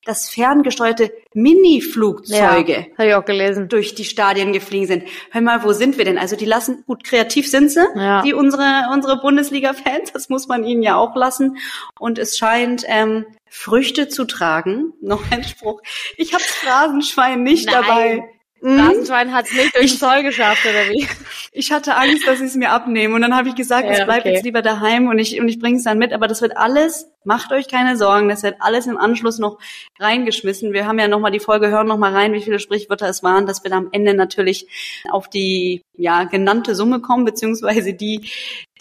dass ferngesteuerte Mini-Flugzeuge ja, durch die Stadien geflogen sind. Hör mal, wo sind wir denn? Also die lassen, gut, kreativ sind sie, ja. die unsere, unsere Bundesliga-Fans, das muss man ihnen ja auch lassen. Und es scheint ähm, Früchte zu tragen. Noch ein Spruch. Ich habe Phrasenschwein nicht Nein. dabei. Mhm. Rasenschwein hat es nicht durch den Zoll geschafft, oder wie? Ich hatte Angst, dass sie es mir abnehmen. Und dann habe ich gesagt, ja, es bleibt okay. jetzt lieber daheim und ich, und ich bringe es dann mit. Aber das wird alles, macht euch keine Sorgen, das wird alles im Anschluss noch reingeschmissen. Wir haben ja nochmal die Folge, hören nochmal rein, wie viele Sprichwörter es waren, dass wir da am Ende natürlich auf die ja genannte Summe kommen, beziehungsweise die,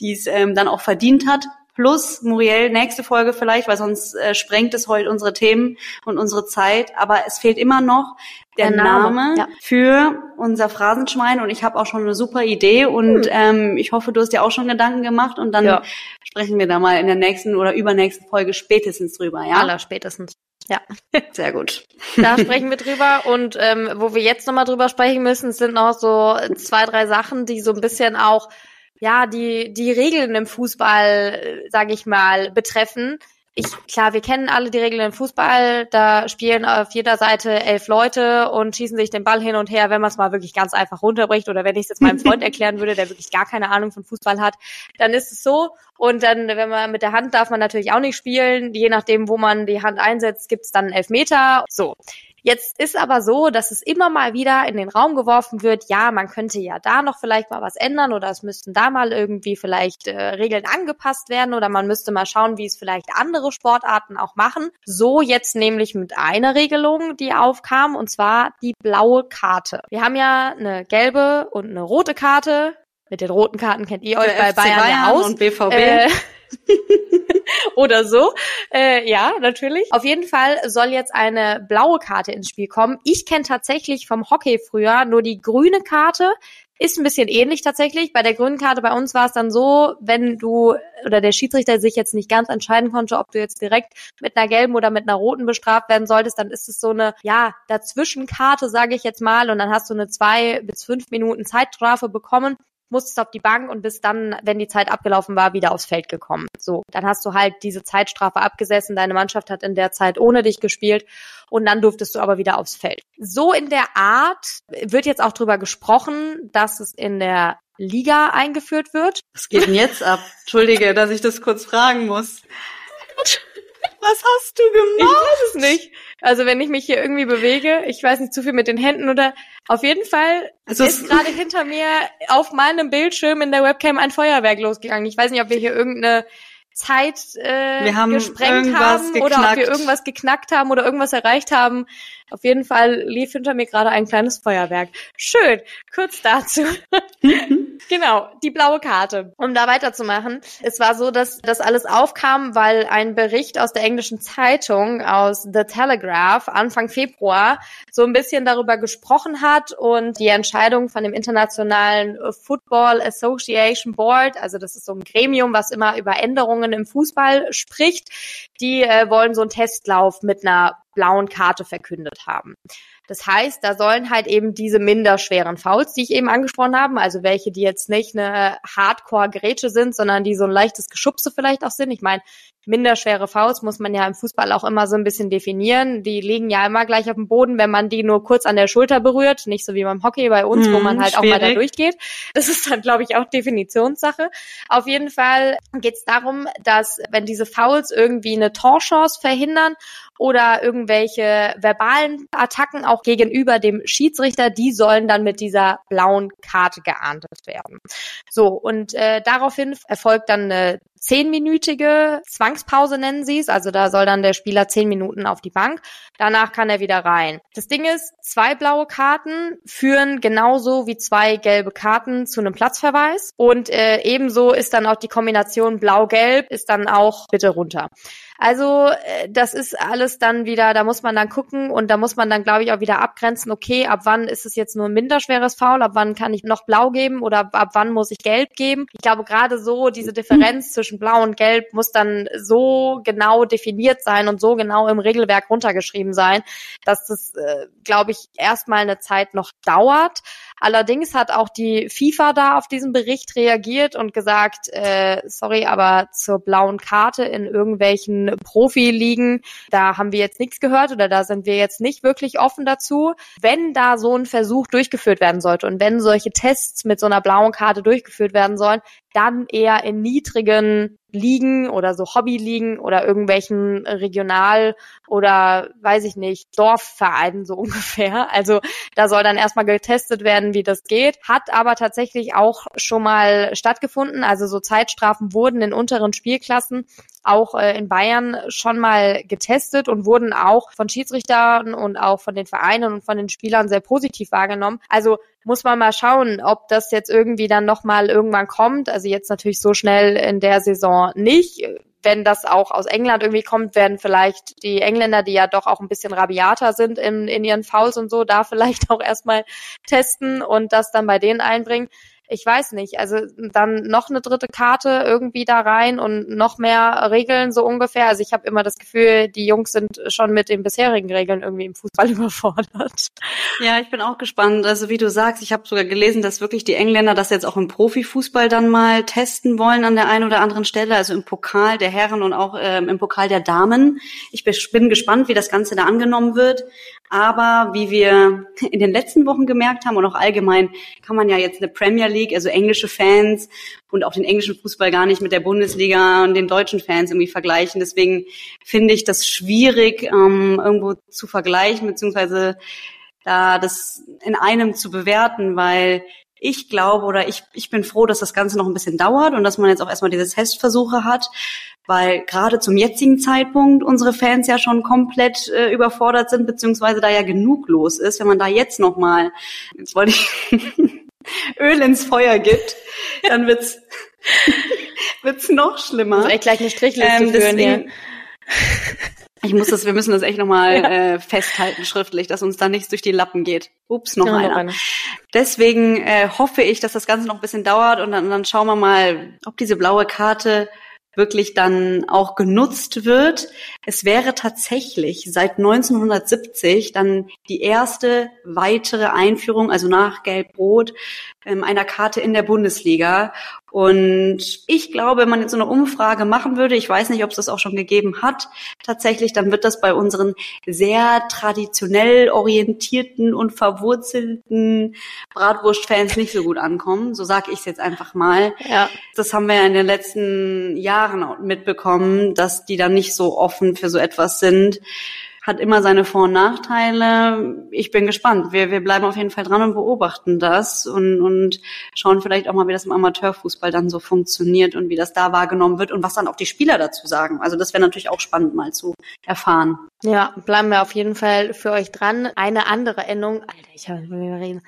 die es ähm, dann auch verdient hat. Plus, Muriel, nächste Folge vielleicht, weil sonst äh, sprengt es heute unsere Themen und unsere Zeit. Aber es fehlt immer noch der, der Name, Name ja. für unser Phrasenschwein und ich habe auch schon eine super Idee und hm. ähm, ich hoffe, du hast dir auch schon Gedanken gemacht und dann ja. sprechen wir da mal in der nächsten oder übernächsten Folge spätestens drüber, ja? Aller spätestens. Ja. Sehr gut. Da sprechen wir drüber und ähm, wo wir jetzt nochmal drüber sprechen müssen, sind noch so zwei, drei Sachen, die so ein bisschen auch ja, die, die Regeln im Fußball, sage ich mal, betreffen. Ich, klar, wir kennen alle die Regeln im Fußball. Da spielen auf jeder Seite elf Leute und schießen sich den Ball hin und her, wenn man es mal wirklich ganz einfach runterbricht. Oder wenn ich es jetzt meinem Freund erklären würde, der wirklich gar keine Ahnung von Fußball hat, dann ist es so. Und dann, wenn man mit der Hand darf man natürlich auch nicht spielen. Je nachdem, wo man die Hand einsetzt, gibt es dann elf Meter. So. Jetzt ist aber so, dass es immer mal wieder in den Raum geworfen wird, ja, man könnte ja da noch vielleicht mal was ändern oder es müssten da mal irgendwie vielleicht äh, Regeln angepasst werden oder man müsste mal schauen, wie es vielleicht andere Sportarten auch machen. So jetzt nämlich mit einer Regelung, die aufkam, und zwar die blaue Karte. Wir haben ja eine gelbe und eine rote Karte. Mit den roten Karten kennt ihr euch bei Bayern, Bayern ja aus. Und BVB. Äh, oder so. Äh, ja, natürlich. Auf jeden Fall soll jetzt eine blaue Karte ins Spiel kommen. Ich kenne tatsächlich vom Hockey früher nur die grüne Karte. Ist ein bisschen ähnlich tatsächlich. Bei der grünen Karte bei uns war es dann so, wenn du oder der Schiedsrichter sich jetzt nicht ganz entscheiden konnte, ob du jetzt direkt mit einer gelben oder mit einer roten bestraft werden solltest, dann ist es so eine, ja, Dazwischenkarte, sage ich jetzt mal, und dann hast du eine zwei bis fünf Minuten Zeitstrafe bekommen musstest auf die Bank und bist dann, wenn die Zeit abgelaufen war, wieder aufs Feld gekommen. So, dann hast du halt diese Zeitstrafe abgesessen, deine Mannschaft hat in der Zeit ohne dich gespielt und dann durftest du aber wieder aufs Feld. So in der Art wird jetzt auch drüber gesprochen, dass es in der Liga eingeführt wird. Was geht denn jetzt ab? Entschuldige, dass ich das kurz fragen muss. Was hast du gemacht? Ich weiß es nicht. Also wenn ich mich hier irgendwie bewege, ich weiß nicht zu viel mit den Händen oder auf jeden Fall also ist gerade hinter mir auf meinem Bildschirm in der Webcam ein Feuerwerk losgegangen. Ich weiß nicht, ob wir hier irgendeine Zeit äh, wir haben gesprengt haben geknackt. oder ob wir irgendwas geknackt haben oder irgendwas erreicht haben. Auf jeden Fall lief hinter mir gerade ein kleines Feuerwerk. Schön, kurz dazu. genau, die blaue Karte. Um da weiterzumachen. Es war so, dass das alles aufkam, weil ein Bericht aus der englischen Zeitung, aus The Telegraph, Anfang Februar, so ein bisschen darüber gesprochen hat und die Entscheidung von dem Internationalen Football Association Board, also das ist so ein Gremium, was immer über Änderungen im Fußball spricht, die äh, wollen so einen Testlauf mit einer blauen Karte verkündet haben. Das heißt, da sollen halt eben diese minder schweren Fouls, die ich eben angesprochen habe, also welche, die jetzt nicht eine Hardcore-Grätsche sind, sondern die so ein leichtes Geschubse vielleicht auch sind. Ich meine, minderschwere Fouls muss man ja im Fußball auch immer so ein bisschen definieren. Die liegen ja immer gleich auf dem Boden, wenn man die nur kurz an der Schulter berührt, nicht so wie beim Hockey bei uns, mhm, wo man halt schwierig. auch mal da durchgeht. Das ist dann, glaube ich, auch Definitionssache. Auf jeden Fall geht es darum, dass wenn diese Fouls irgendwie eine Torchance verhindern oder irgendwelche verbalen Attacken auch gegenüber dem Schiedsrichter, die sollen dann mit dieser blauen Karte geahndet werden. So, und äh, daraufhin erfolgt dann eine zehnminütige Zwangspause nennen sie es. Also da soll dann der Spieler zehn Minuten auf die Bank. Danach kann er wieder rein. Das Ding ist, zwei blaue Karten führen genauso wie zwei gelbe Karten zu einem Platzverweis. Und äh, ebenso ist dann auch die Kombination blau-gelb ist dann auch bitte runter. Also äh, das ist alles dann wieder, da muss man dann gucken und da muss man dann, glaube ich, auch wieder abgrenzen, okay, ab wann ist es jetzt nur ein minderschweres Foul, ab wann kann ich noch blau geben oder ab wann muss ich gelb geben. Ich glaube, gerade so diese Differenz zwischen blau und gelb muss dann so genau definiert sein und so genau im Regelwerk runtergeschrieben sein, dass das, äh, glaube ich, erstmal eine Zeit noch dauert. Allerdings hat auch die FIFA da auf diesen Bericht reagiert und gesagt, äh, sorry, aber zur blauen Karte in irgendwelchen Profiligen, da haben wir jetzt nichts gehört oder da sind wir jetzt nicht wirklich offen dazu. Wenn da so ein Versuch durchgeführt werden sollte und wenn solche Tests mit so einer blauen Karte durchgeführt werden sollen, dann eher in niedrigen Ligen oder so Hobbyligen oder irgendwelchen Regional- oder weiß ich nicht, Dorfvereinen so ungefähr. Also da soll dann erstmal getestet werden, wie das geht. Hat aber tatsächlich auch schon mal stattgefunden. Also so Zeitstrafen wurden in unteren Spielklassen auch äh, in Bayern schon mal getestet und wurden auch von Schiedsrichtern und auch von den Vereinen und von den Spielern sehr positiv wahrgenommen. Also muss man mal schauen, ob das jetzt irgendwie dann nochmal irgendwann kommt. Also jetzt natürlich so schnell in der Saison nicht. Wenn das auch aus England irgendwie kommt, werden vielleicht die Engländer, die ja doch auch ein bisschen rabiater sind in, in ihren Fouls und so, da vielleicht auch erstmal testen und das dann bei denen einbringen ich weiß nicht, also dann noch eine dritte Karte irgendwie da rein und noch mehr Regeln so ungefähr. Also ich habe immer das Gefühl, die Jungs sind schon mit den bisherigen Regeln irgendwie im Fußball überfordert. Ja, ich bin auch gespannt. Also wie du sagst, ich habe sogar gelesen, dass wirklich die Engländer das jetzt auch im Profifußball dann mal testen wollen an der einen oder anderen Stelle, also im Pokal der Herren und auch ähm, im Pokal der Damen. Ich bin gespannt, wie das Ganze da angenommen wird. Aber wie wir in den letzten Wochen gemerkt haben und auch allgemein, kann man ja jetzt eine Premier League, also englische Fans und auch den englischen Fußball gar nicht mit der Bundesliga und den deutschen Fans irgendwie vergleichen. Deswegen finde ich das schwierig, ähm, irgendwo zu vergleichen, beziehungsweise da das in einem zu bewerten, weil ich glaube oder ich, ich bin froh, dass das Ganze noch ein bisschen dauert und dass man jetzt auch erstmal diese Testversuche hat, weil gerade zum jetzigen Zeitpunkt unsere Fans ja schon komplett äh, überfordert sind, beziehungsweise da ja genug los ist. Wenn man da jetzt nochmal, jetzt wollte ich Öl ins Feuer gibt, dann wird's wird's noch schlimmer. Echt gleich eine Strichliste ähm, führen hier. Ich muss das, wir müssen das echt nochmal ja. äh, festhalten schriftlich, dass uns da nichts durch die Lappen geht. Ups, noch ja, einer. Noch eine. Deswegen äh, hoffe ich, dass das Ganze noch ein bisschen dauert und dann, dann schauen wir mal, ob diese blaue Karte wirklich dann auch genutzt wird. Es wäre tatsächlich seit 1970 dann die erste weitere Einführung, also nach Gelb-Rot, einer Karte in der Bundesliga. Und ich glaube, wenn man jetzt so eine Umfrage machen würde, ich weiß nicht, ob es das auch schon gegeben hat, tatsächlich, dann wird das bei unseren sehr traditionell orientierten und verwurzelten Bratwurstfans nicht so gut ankommen. So sage ich es jetzt einfach mal. Ja. Das haben wir ja in den letzten Jahren mitbekommen, dass die dann nicht so offen für so etwas sind hat immer seine Vor- und Nachteile. Ich bin gespannt. Wir, wir bleiben auf jeden Fall dran und beobachten das und, und schauen vielleicht auch mal, wie das im Amateurfußball dann so funktioniert und wie das da wahrgenommen wird und was dann auch die Spieler dazu sagen. Also das wäre natürlich auch spannend mal zu erfahren. Ja, bleiben wir auf jeden Fall für euch dran. Eine andere Änderung, Alter, ich habe reden.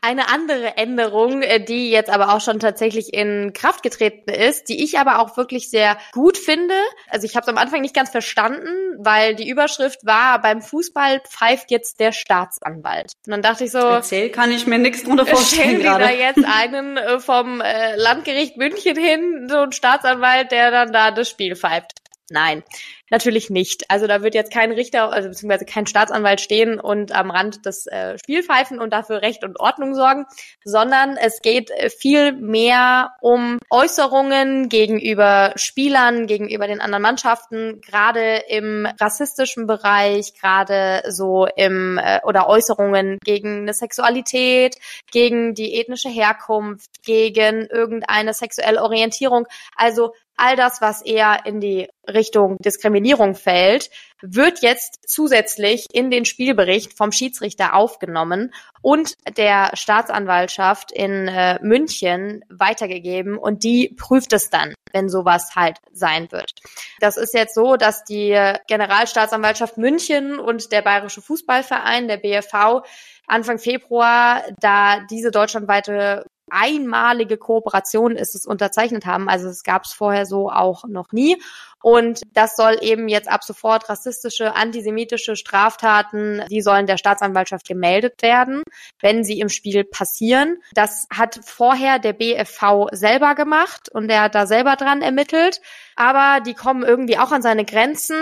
Eine andere Änderung, äh, die jetzt aber auch schon tatsächlich in Kraft getreten ist, die ich aber auch wirklich sehr gut finde. Also ich habe es am Anfang nicht ganz verstanden, weil die Überschrift war, beim Fußball pfeift jetzt der Staatsanwalt. Und dann dachte ich so, Erzähl, kann ich mir nichts drunter vorstellen stellen Sie da jetzt einen äh, vom äh, Landgericht München hin, so ein Staatsanwalt, der dann da das Spiel pfeift. Nein, natürlich nicht. Also da wird jetzt kein Richter, also beziehungsweise kein Staatsanwalt stehen und am Rand des äh, Spielpfeifen und dafür Recht und Ordnung sorgen, sondern es geht äh, viel mehr um Äußerungen gegenüber Spielern, gegenüber den anderen Mannschaften, gerade im rassistischen Bereich, gerade so im äh, oder Äußerungen gegen eine Sexualität, gegen die ethnische Herkunft, gegen irgendeine sexuelle Orientierung. Also all das, was eher in die Richtung Diskriminierung fällt, wird jetzt zusätzlich in den Spielbericht vom Schiedsrichter aufgenommen und der Staatsanwaltschaft in äh, München weitergegeben und die prüft es dann, wenn sowas halt sein wird. Das ist jetzt so, dass die Generalstaatsanwaltschaft München und der Bayerische Fußballverein, der BFV, Anfang Februar da diese deutschlandweite einmalige Kooperation ist es unterzeichnet haben. Also es gab es vorher so auch noch nie. Und das soll eben jetzt ab sofort rassistische, antisemitische Straftaten, die sollen der Staatsanwaltschaft gemeldet werden, wenn sie im Spiel passieren. Das hat vorher der BFV selber gemacht und der hat da selber dran ermittelt. Aber die kommen irgendwie auch an seine Grenzen.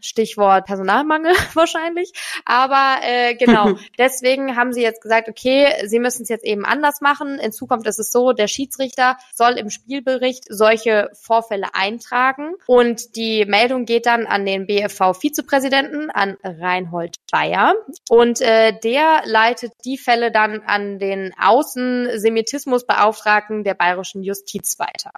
Stichwort Personalmangel wahrscheinlich. Aber äh, genau, deswegen haben sie jetzt gesagt, okay, sie müssen es jetzt eben anders machen. In Zukunft ist es so, der Schiedsrichter soll im Spielbericht solche Vorfälle eintragen und und die Meldung geht dann an den BFV-Vizepräsidenten, an Reinhold Bayer. Und äh, der leitet die Fälle dann an den Außensemitismusbeauftragten der bayerischen Justiz weiter.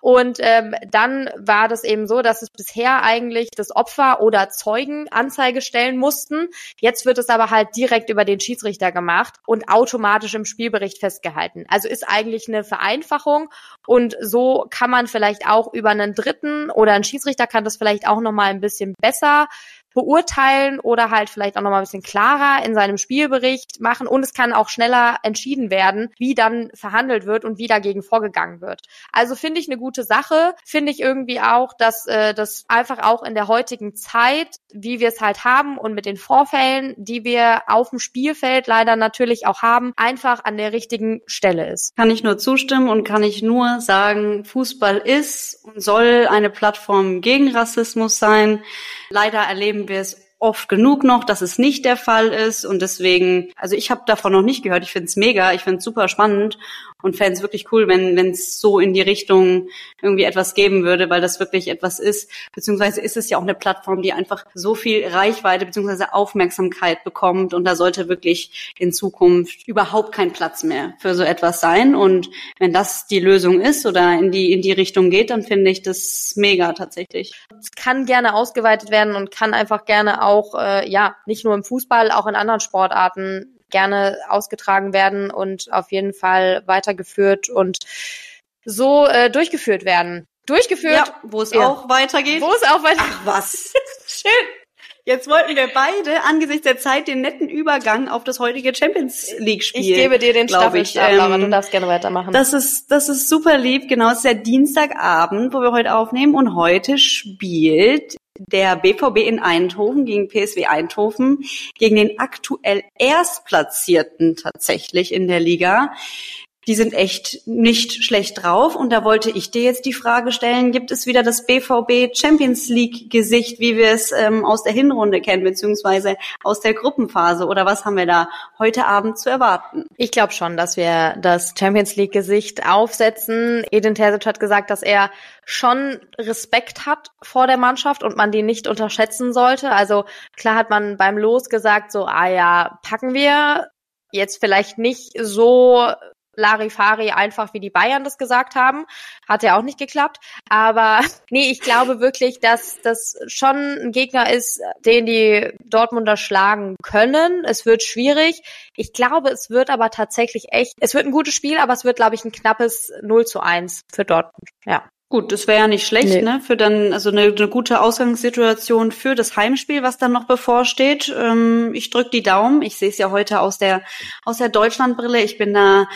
Und ähm, dann war das eben so, dass es bisher eigentlich das Opfer oder Zeugen Anzeige stellen mussten. Jetzt wird es aber halt direkt über den Schiedsrichter gemacht und automatisch im Spielbericht festgehalten. Also ist eigentlich eine Vereinfachung und so kann man vielleicht auch über einen Dritten oder ein Schiedsrichter kann das vielleicht auch noch mal ein bisschen besser beurteilen oder halt vielleicht auch nochmal ein bisschen klarer in seinem Spielbericht machen und es kann auch schneller entschieden werden, wie dann verhandelt wird und wie dagegen vorgegangen wird. Also finde ich eine gute Sache, finde ich irgendwie auch, dass äh, das einfach auch in der heutigen Zeit, wie wir es halt haben und mit den Vorfällen, die wir auf dem Spielfeld leider natürlich auch haben, einfach an der richtigen Stelle ist. Kann ich nur zustimmen und kann ich nur sagen, Fußball ist und soll eine Plattform gegen Rassismus sein. Leider erleben wir es oft genug noch, dass es nicht der Fall ist. Und deswegen, also ich habe davon noch nicht gehört. Ich finde es mega, ich finde es super spannend und fände es wirklich cool, wenn wenn es so in die Richtung irgendwie etwas geben würde, weil das wirklich etwas ist. Beziehungsweise ist es ja auch eine Plattform, die einfach so viel Reichweite beziehungsweise Aufmerksamkeit bekommt und da sollte wirklich in Zukunft überhaupt kein Platz mehr für so etwas sein. Und wenn das die Lösung ist oder in die in die Richtung geht, dann finde ich das mega tatsächlich. Es kann gerne ausgeweitet werden und kann einfach gerne auch äh, ja nicht nur im Fußball, auch in anderen Sportarten gerne ausgetragen werden und auf jeden Fall weitergeführt und so äh, durchgeführt werden. Durchgeführt. Ja, wo es ja. auch weitergeht. Wo es auch weitergeht. Ach was. Schön. Jetzt wollten wir beide angesichts der Zeit den netten Übergang auf das heutige Champions League Spiel. Ich gebe dir den Staffelstab, ähm, du darfst gerne weitermachen. Das ist das ist super lieb. Genau, es ist der Dienstagabend, wo wir heute aufnehmen und heute spielt der BVB in Eindhoven gegen PSW Eindhoven, gegen den aktuell Erstplatzierten tatsächlich in der Liga die sind echt nicht schlecht drauf. Und da wollte ich dir jetzt die Frage stellen, gibt es wieder das BVB Champions League Gesicht, wie wir es ähm, aus der Hinrunde kennen, beziehungsweise aus der Gruppenphase? Oder was haben wir da heute Abend zu erwarten? Ich glaube schon, dass wir das Champions League Gesicht aufsetzen. Edin Terzic hat gesagt, dass er schon Respekt hat vor der Mannschaft und man die nicht unterschätzen sollte. Also klar hat man beim Los gesagt, so, ah ja, packen wir jetzt vielleicht nicht so Larifari einfach, wie die Bayern das gesagt haben. Hat ja auch nicht geklappt. Aber nee, ich glaube wirklich, dass das schon ein Gegner ist, den die Dortmunder schlagen können. Es wird schwierig. Ich glaube, es wird aber tatsächlich echt, es wird ein gutes Spiel, aber es wird, glaube ich, ein knappes 0 zu 1 für Dortmund. Ja. Gut, das wäre ja nicht schlecht, nee. ne? Für dann also eine, eine gute Ausgangssituation für das Heimspiel, was dann noch bevorsteht. Ähm, ich drück die Daumen. Ich sehe es ja heute aus der aus der Deutschlandbrille. Ich bin da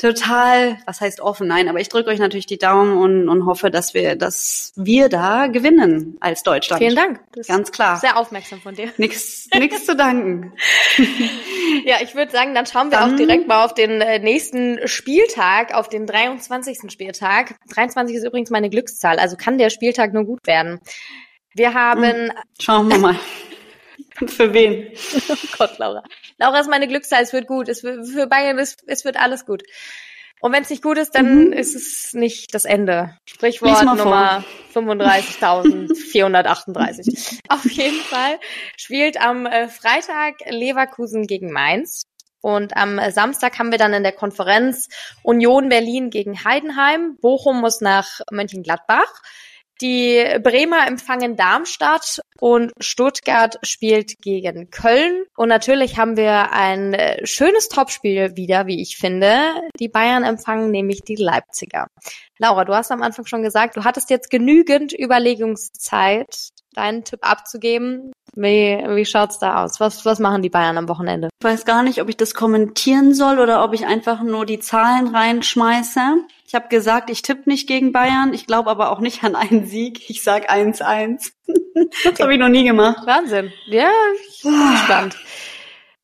total, was heißt offen, nein, aber ich drücke euch natürlich die Daumen und, und hoffe, dass wir, dass wir da gewinnen als Deutschland. Vielen Dank. Das Ganz klar. Sehr aufmerksam von dir. Nix, nix zu danken. ja, ich würde sagen, dann schauen wir dann, auch direkt mal auf den äh, nächsten Spieltag, auf den 23. Spieltag. 23 ist übrigens meine Glückszahl, also kann der Spieltag nur gut werden. Wir haben. Hm, schauen wir mal. Für wen? Oh Gott, Laura. Laura ist meine Glückszahl, es wird gut. Es wird, für Bayern, es, es wird alles gut. Und wenn es nicht gut ist, dann mhm. ist es nicht das Ende. Sprichwort Nummer 35.438. Auf jeden Fall spielt am äh, Freitag Leverkusen gegen Mainz. Und am Samstag haben wir dann in der Konferenz Union Berlin gegen Heidenheim. Bochum muss nach Mönchengladbach. Die Bremer empfangen Darmstadt und Stuttgart spielt gegen Köln. Und natürlich haben wir ein äh, schönes Topspiel wieder, wie ich finde. Die Bayern empfangen nämlich die Leipziger. Laura, du hast am Anfang schon gesagt, du hattest jetzt genügend Überlegungszeit, deinen Tipp abzugeben. Wie, wie schaut's da aus? Was, was machen die Bayern am Wochenende? Ich weiß gar nicht, ob ich das kommentieren soll oder ob ich einfach nur die Zahlen reinschmeiße. Ich habe gesagt, ich tippe nicht gegen Bayern. Ich glaube aber auch nicht an einen Sieg. Ich sag 1-1. das habe ich noch nie gemacht. Wahnsinn. Ja, ich bin gespannt.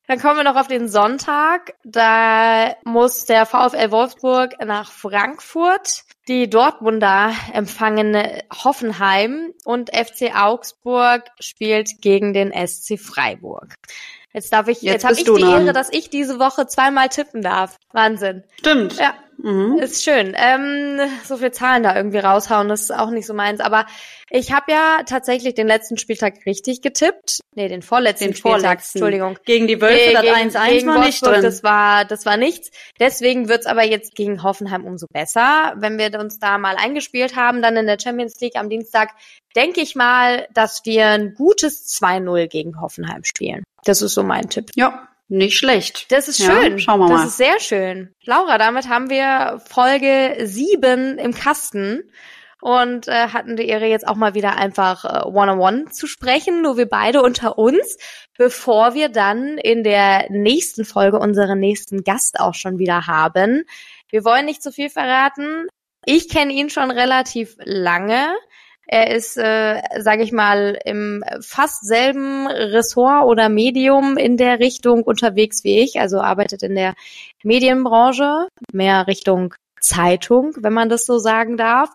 Dann kommen wir noch auf den Sonntag. Da muss der VfL Wolfsburg nach Frankfurt. Die Dortmunder empfangen Hoffenheim und FC Augsburg spielt gegen den SC Freiburg. Jetzt darf ich, jetzt, jetzt habe ich die Ehre, dass ich diese Woche zweimal tippen darf. Wahnsinn. Stimmt. Ja. Mhm. Ist schön. Ähm, so viel Zahlen da irgendwie raushauen, das ist auch nicht so meins. Aber ich habe ja tatsächlich den letzten Spieltag richtig getippt. Nee, den vorletzten den Spieltag, vorletzten. Entschuldigung. Gegen die Wölfe, das 1-1 war nicht drin. Das war, das war nichts. Deswegen wird's aber jetzt gegen Hoffenheim umso besser. Wenn wir uns da mal eingespielt haben, dann in der Champions League am Dienstag, denke ich mal, dass wir ein gutes 2-0 gegen Hoffenheim spielen. Das ist so mein Tipp. Ja, nicht schlecht. Das ist schön. Ja, schauen wir mal. Das ist sehr schön. Laura, damit haben wir Folge 7 im Kasten und äh, hatten die Ehre jetzt auch mal wieder einfach äh, one-on-one zu sprechen, nur wir beide unter uns, bevor wir dann in der nächsten Folge unseren nächsten Gast auch schon wieder haben. Wir wollen nicht zu viel verraten. Ich kenne ihn schon relativ lange. Er ist, äh, sage ich mal, im fast selben Ressort oder Medium in der Richtung unterwegs wie ich, also arbeitet in der Medienbranche, mehr Richtung Zeitung, wenn man das so sagen darf.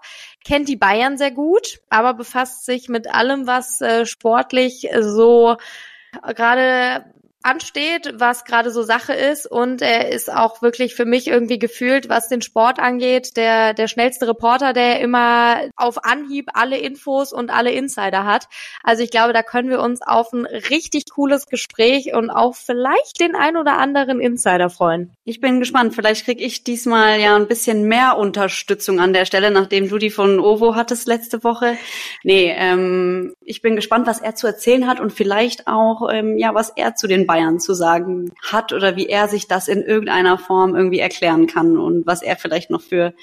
Kennt die Bayern sehr gut, aber befasst sich mit allem, was äh, sportlich so gerade ansteht, was gerade so Sache ist und er ist auch wirklich für mich irgendwie gefühlt, was den Sport angeht, der der schnellste Reporter, der immer auf Anhieb alle Infos und alle Insider hat. Also ich glaube, da können wir uns auf ein richtig cooles Gespräch und auch vielleicht den ein oder anderen Insider freuen. Ich bin gespannt, vielleicht krieg ich diesmal ja ein bisschen mehr Unterstützung an der Stelle, nachdem du die von Ovo hattest letzte Woche. Nee, ähm, ich bin gespannt, was er zu erzählen hat und vielleicht auch ähm, ja, was er zu den Bayern zu sagen hat oder wie er sich das in irgendeiner Form irgendwie erklären kann und was er vielleicht noch für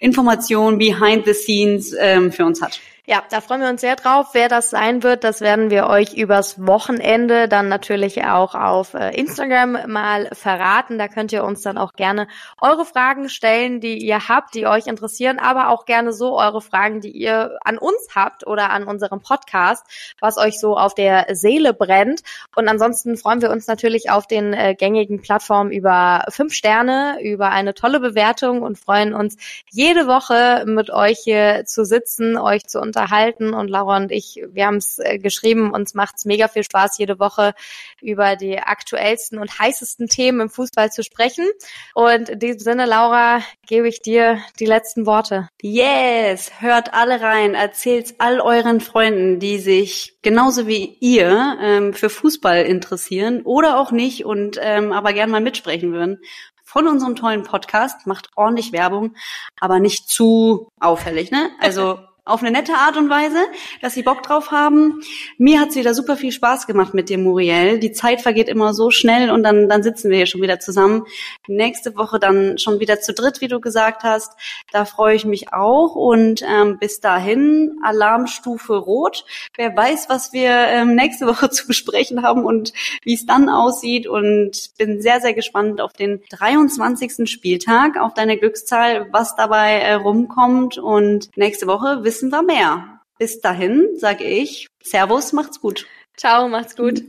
Informationen behind the scenes ähm, für uns hat. Ja, da freuen wir uns sehr drauf. Wer das sein wird, das werden wir euch übers Wochenende dann natürlich auch auf äh, Instagram mal verraten. Da könnt ihr uns dann auch gerne eure Fragen stellen, die ihr habt, die euch interessieren, aber auch gerne so eure Fragen, die ihr an uns habt oder an unserem Podcast, was euch so auf der Seele brennt. Und ansonsten freuen wir uns natürlich auf den äh, gängigen Plattformen über fünf Sterne, über eine tolle Bewertung und freuen uns jede Woche mit euch hier zu sitzen, euch zu unterhalten und Laura und ich, wir haben es äh, geschrieben, uns macht es mega viel Spaß, jede Woche über die aktuellsten und heißesten Themen im Fußball zu sprechen. Und in diesem Sinne, Laura, gebe ich dir die letzten Worte. Yes, hört alle rein, erzählt's all euren Freunden, die sich genauso wie ihr ähm, für Fußball interessieren oder auch nicht und ähm, aber gern mal mitsprechen würden von unserem tollen Podcast, macht ordentlich Werbung, aber nicht zu auffällig, ne? Also auf eine nette Art und Weise, dass sie Bock drauf haben. Mir hat's wieder super viel Spaß gemacht mit dir, Muriel. Die Zeit vergeht immer so schnell und dann, dann sitzen wir hier schon wieder zusammen. Nächste Woche dann schon wieder zu dritt, wie du gesagt hast. Da freue ich mich auch und ähm, bis dahin Alarmstufe Rot. Wer weiß, was wir ähm, nächste Woche zu besprechen haben und wie es dann aussieht und bin sehr, sehr gespannt auf den 23. Spieltag, auf deine Glückszahl, was dabei äh, rumkommt und nächste Woche wissen wir mehr. Bis dahin sage ich Servus, macht's gut. Ciao, macht's gut.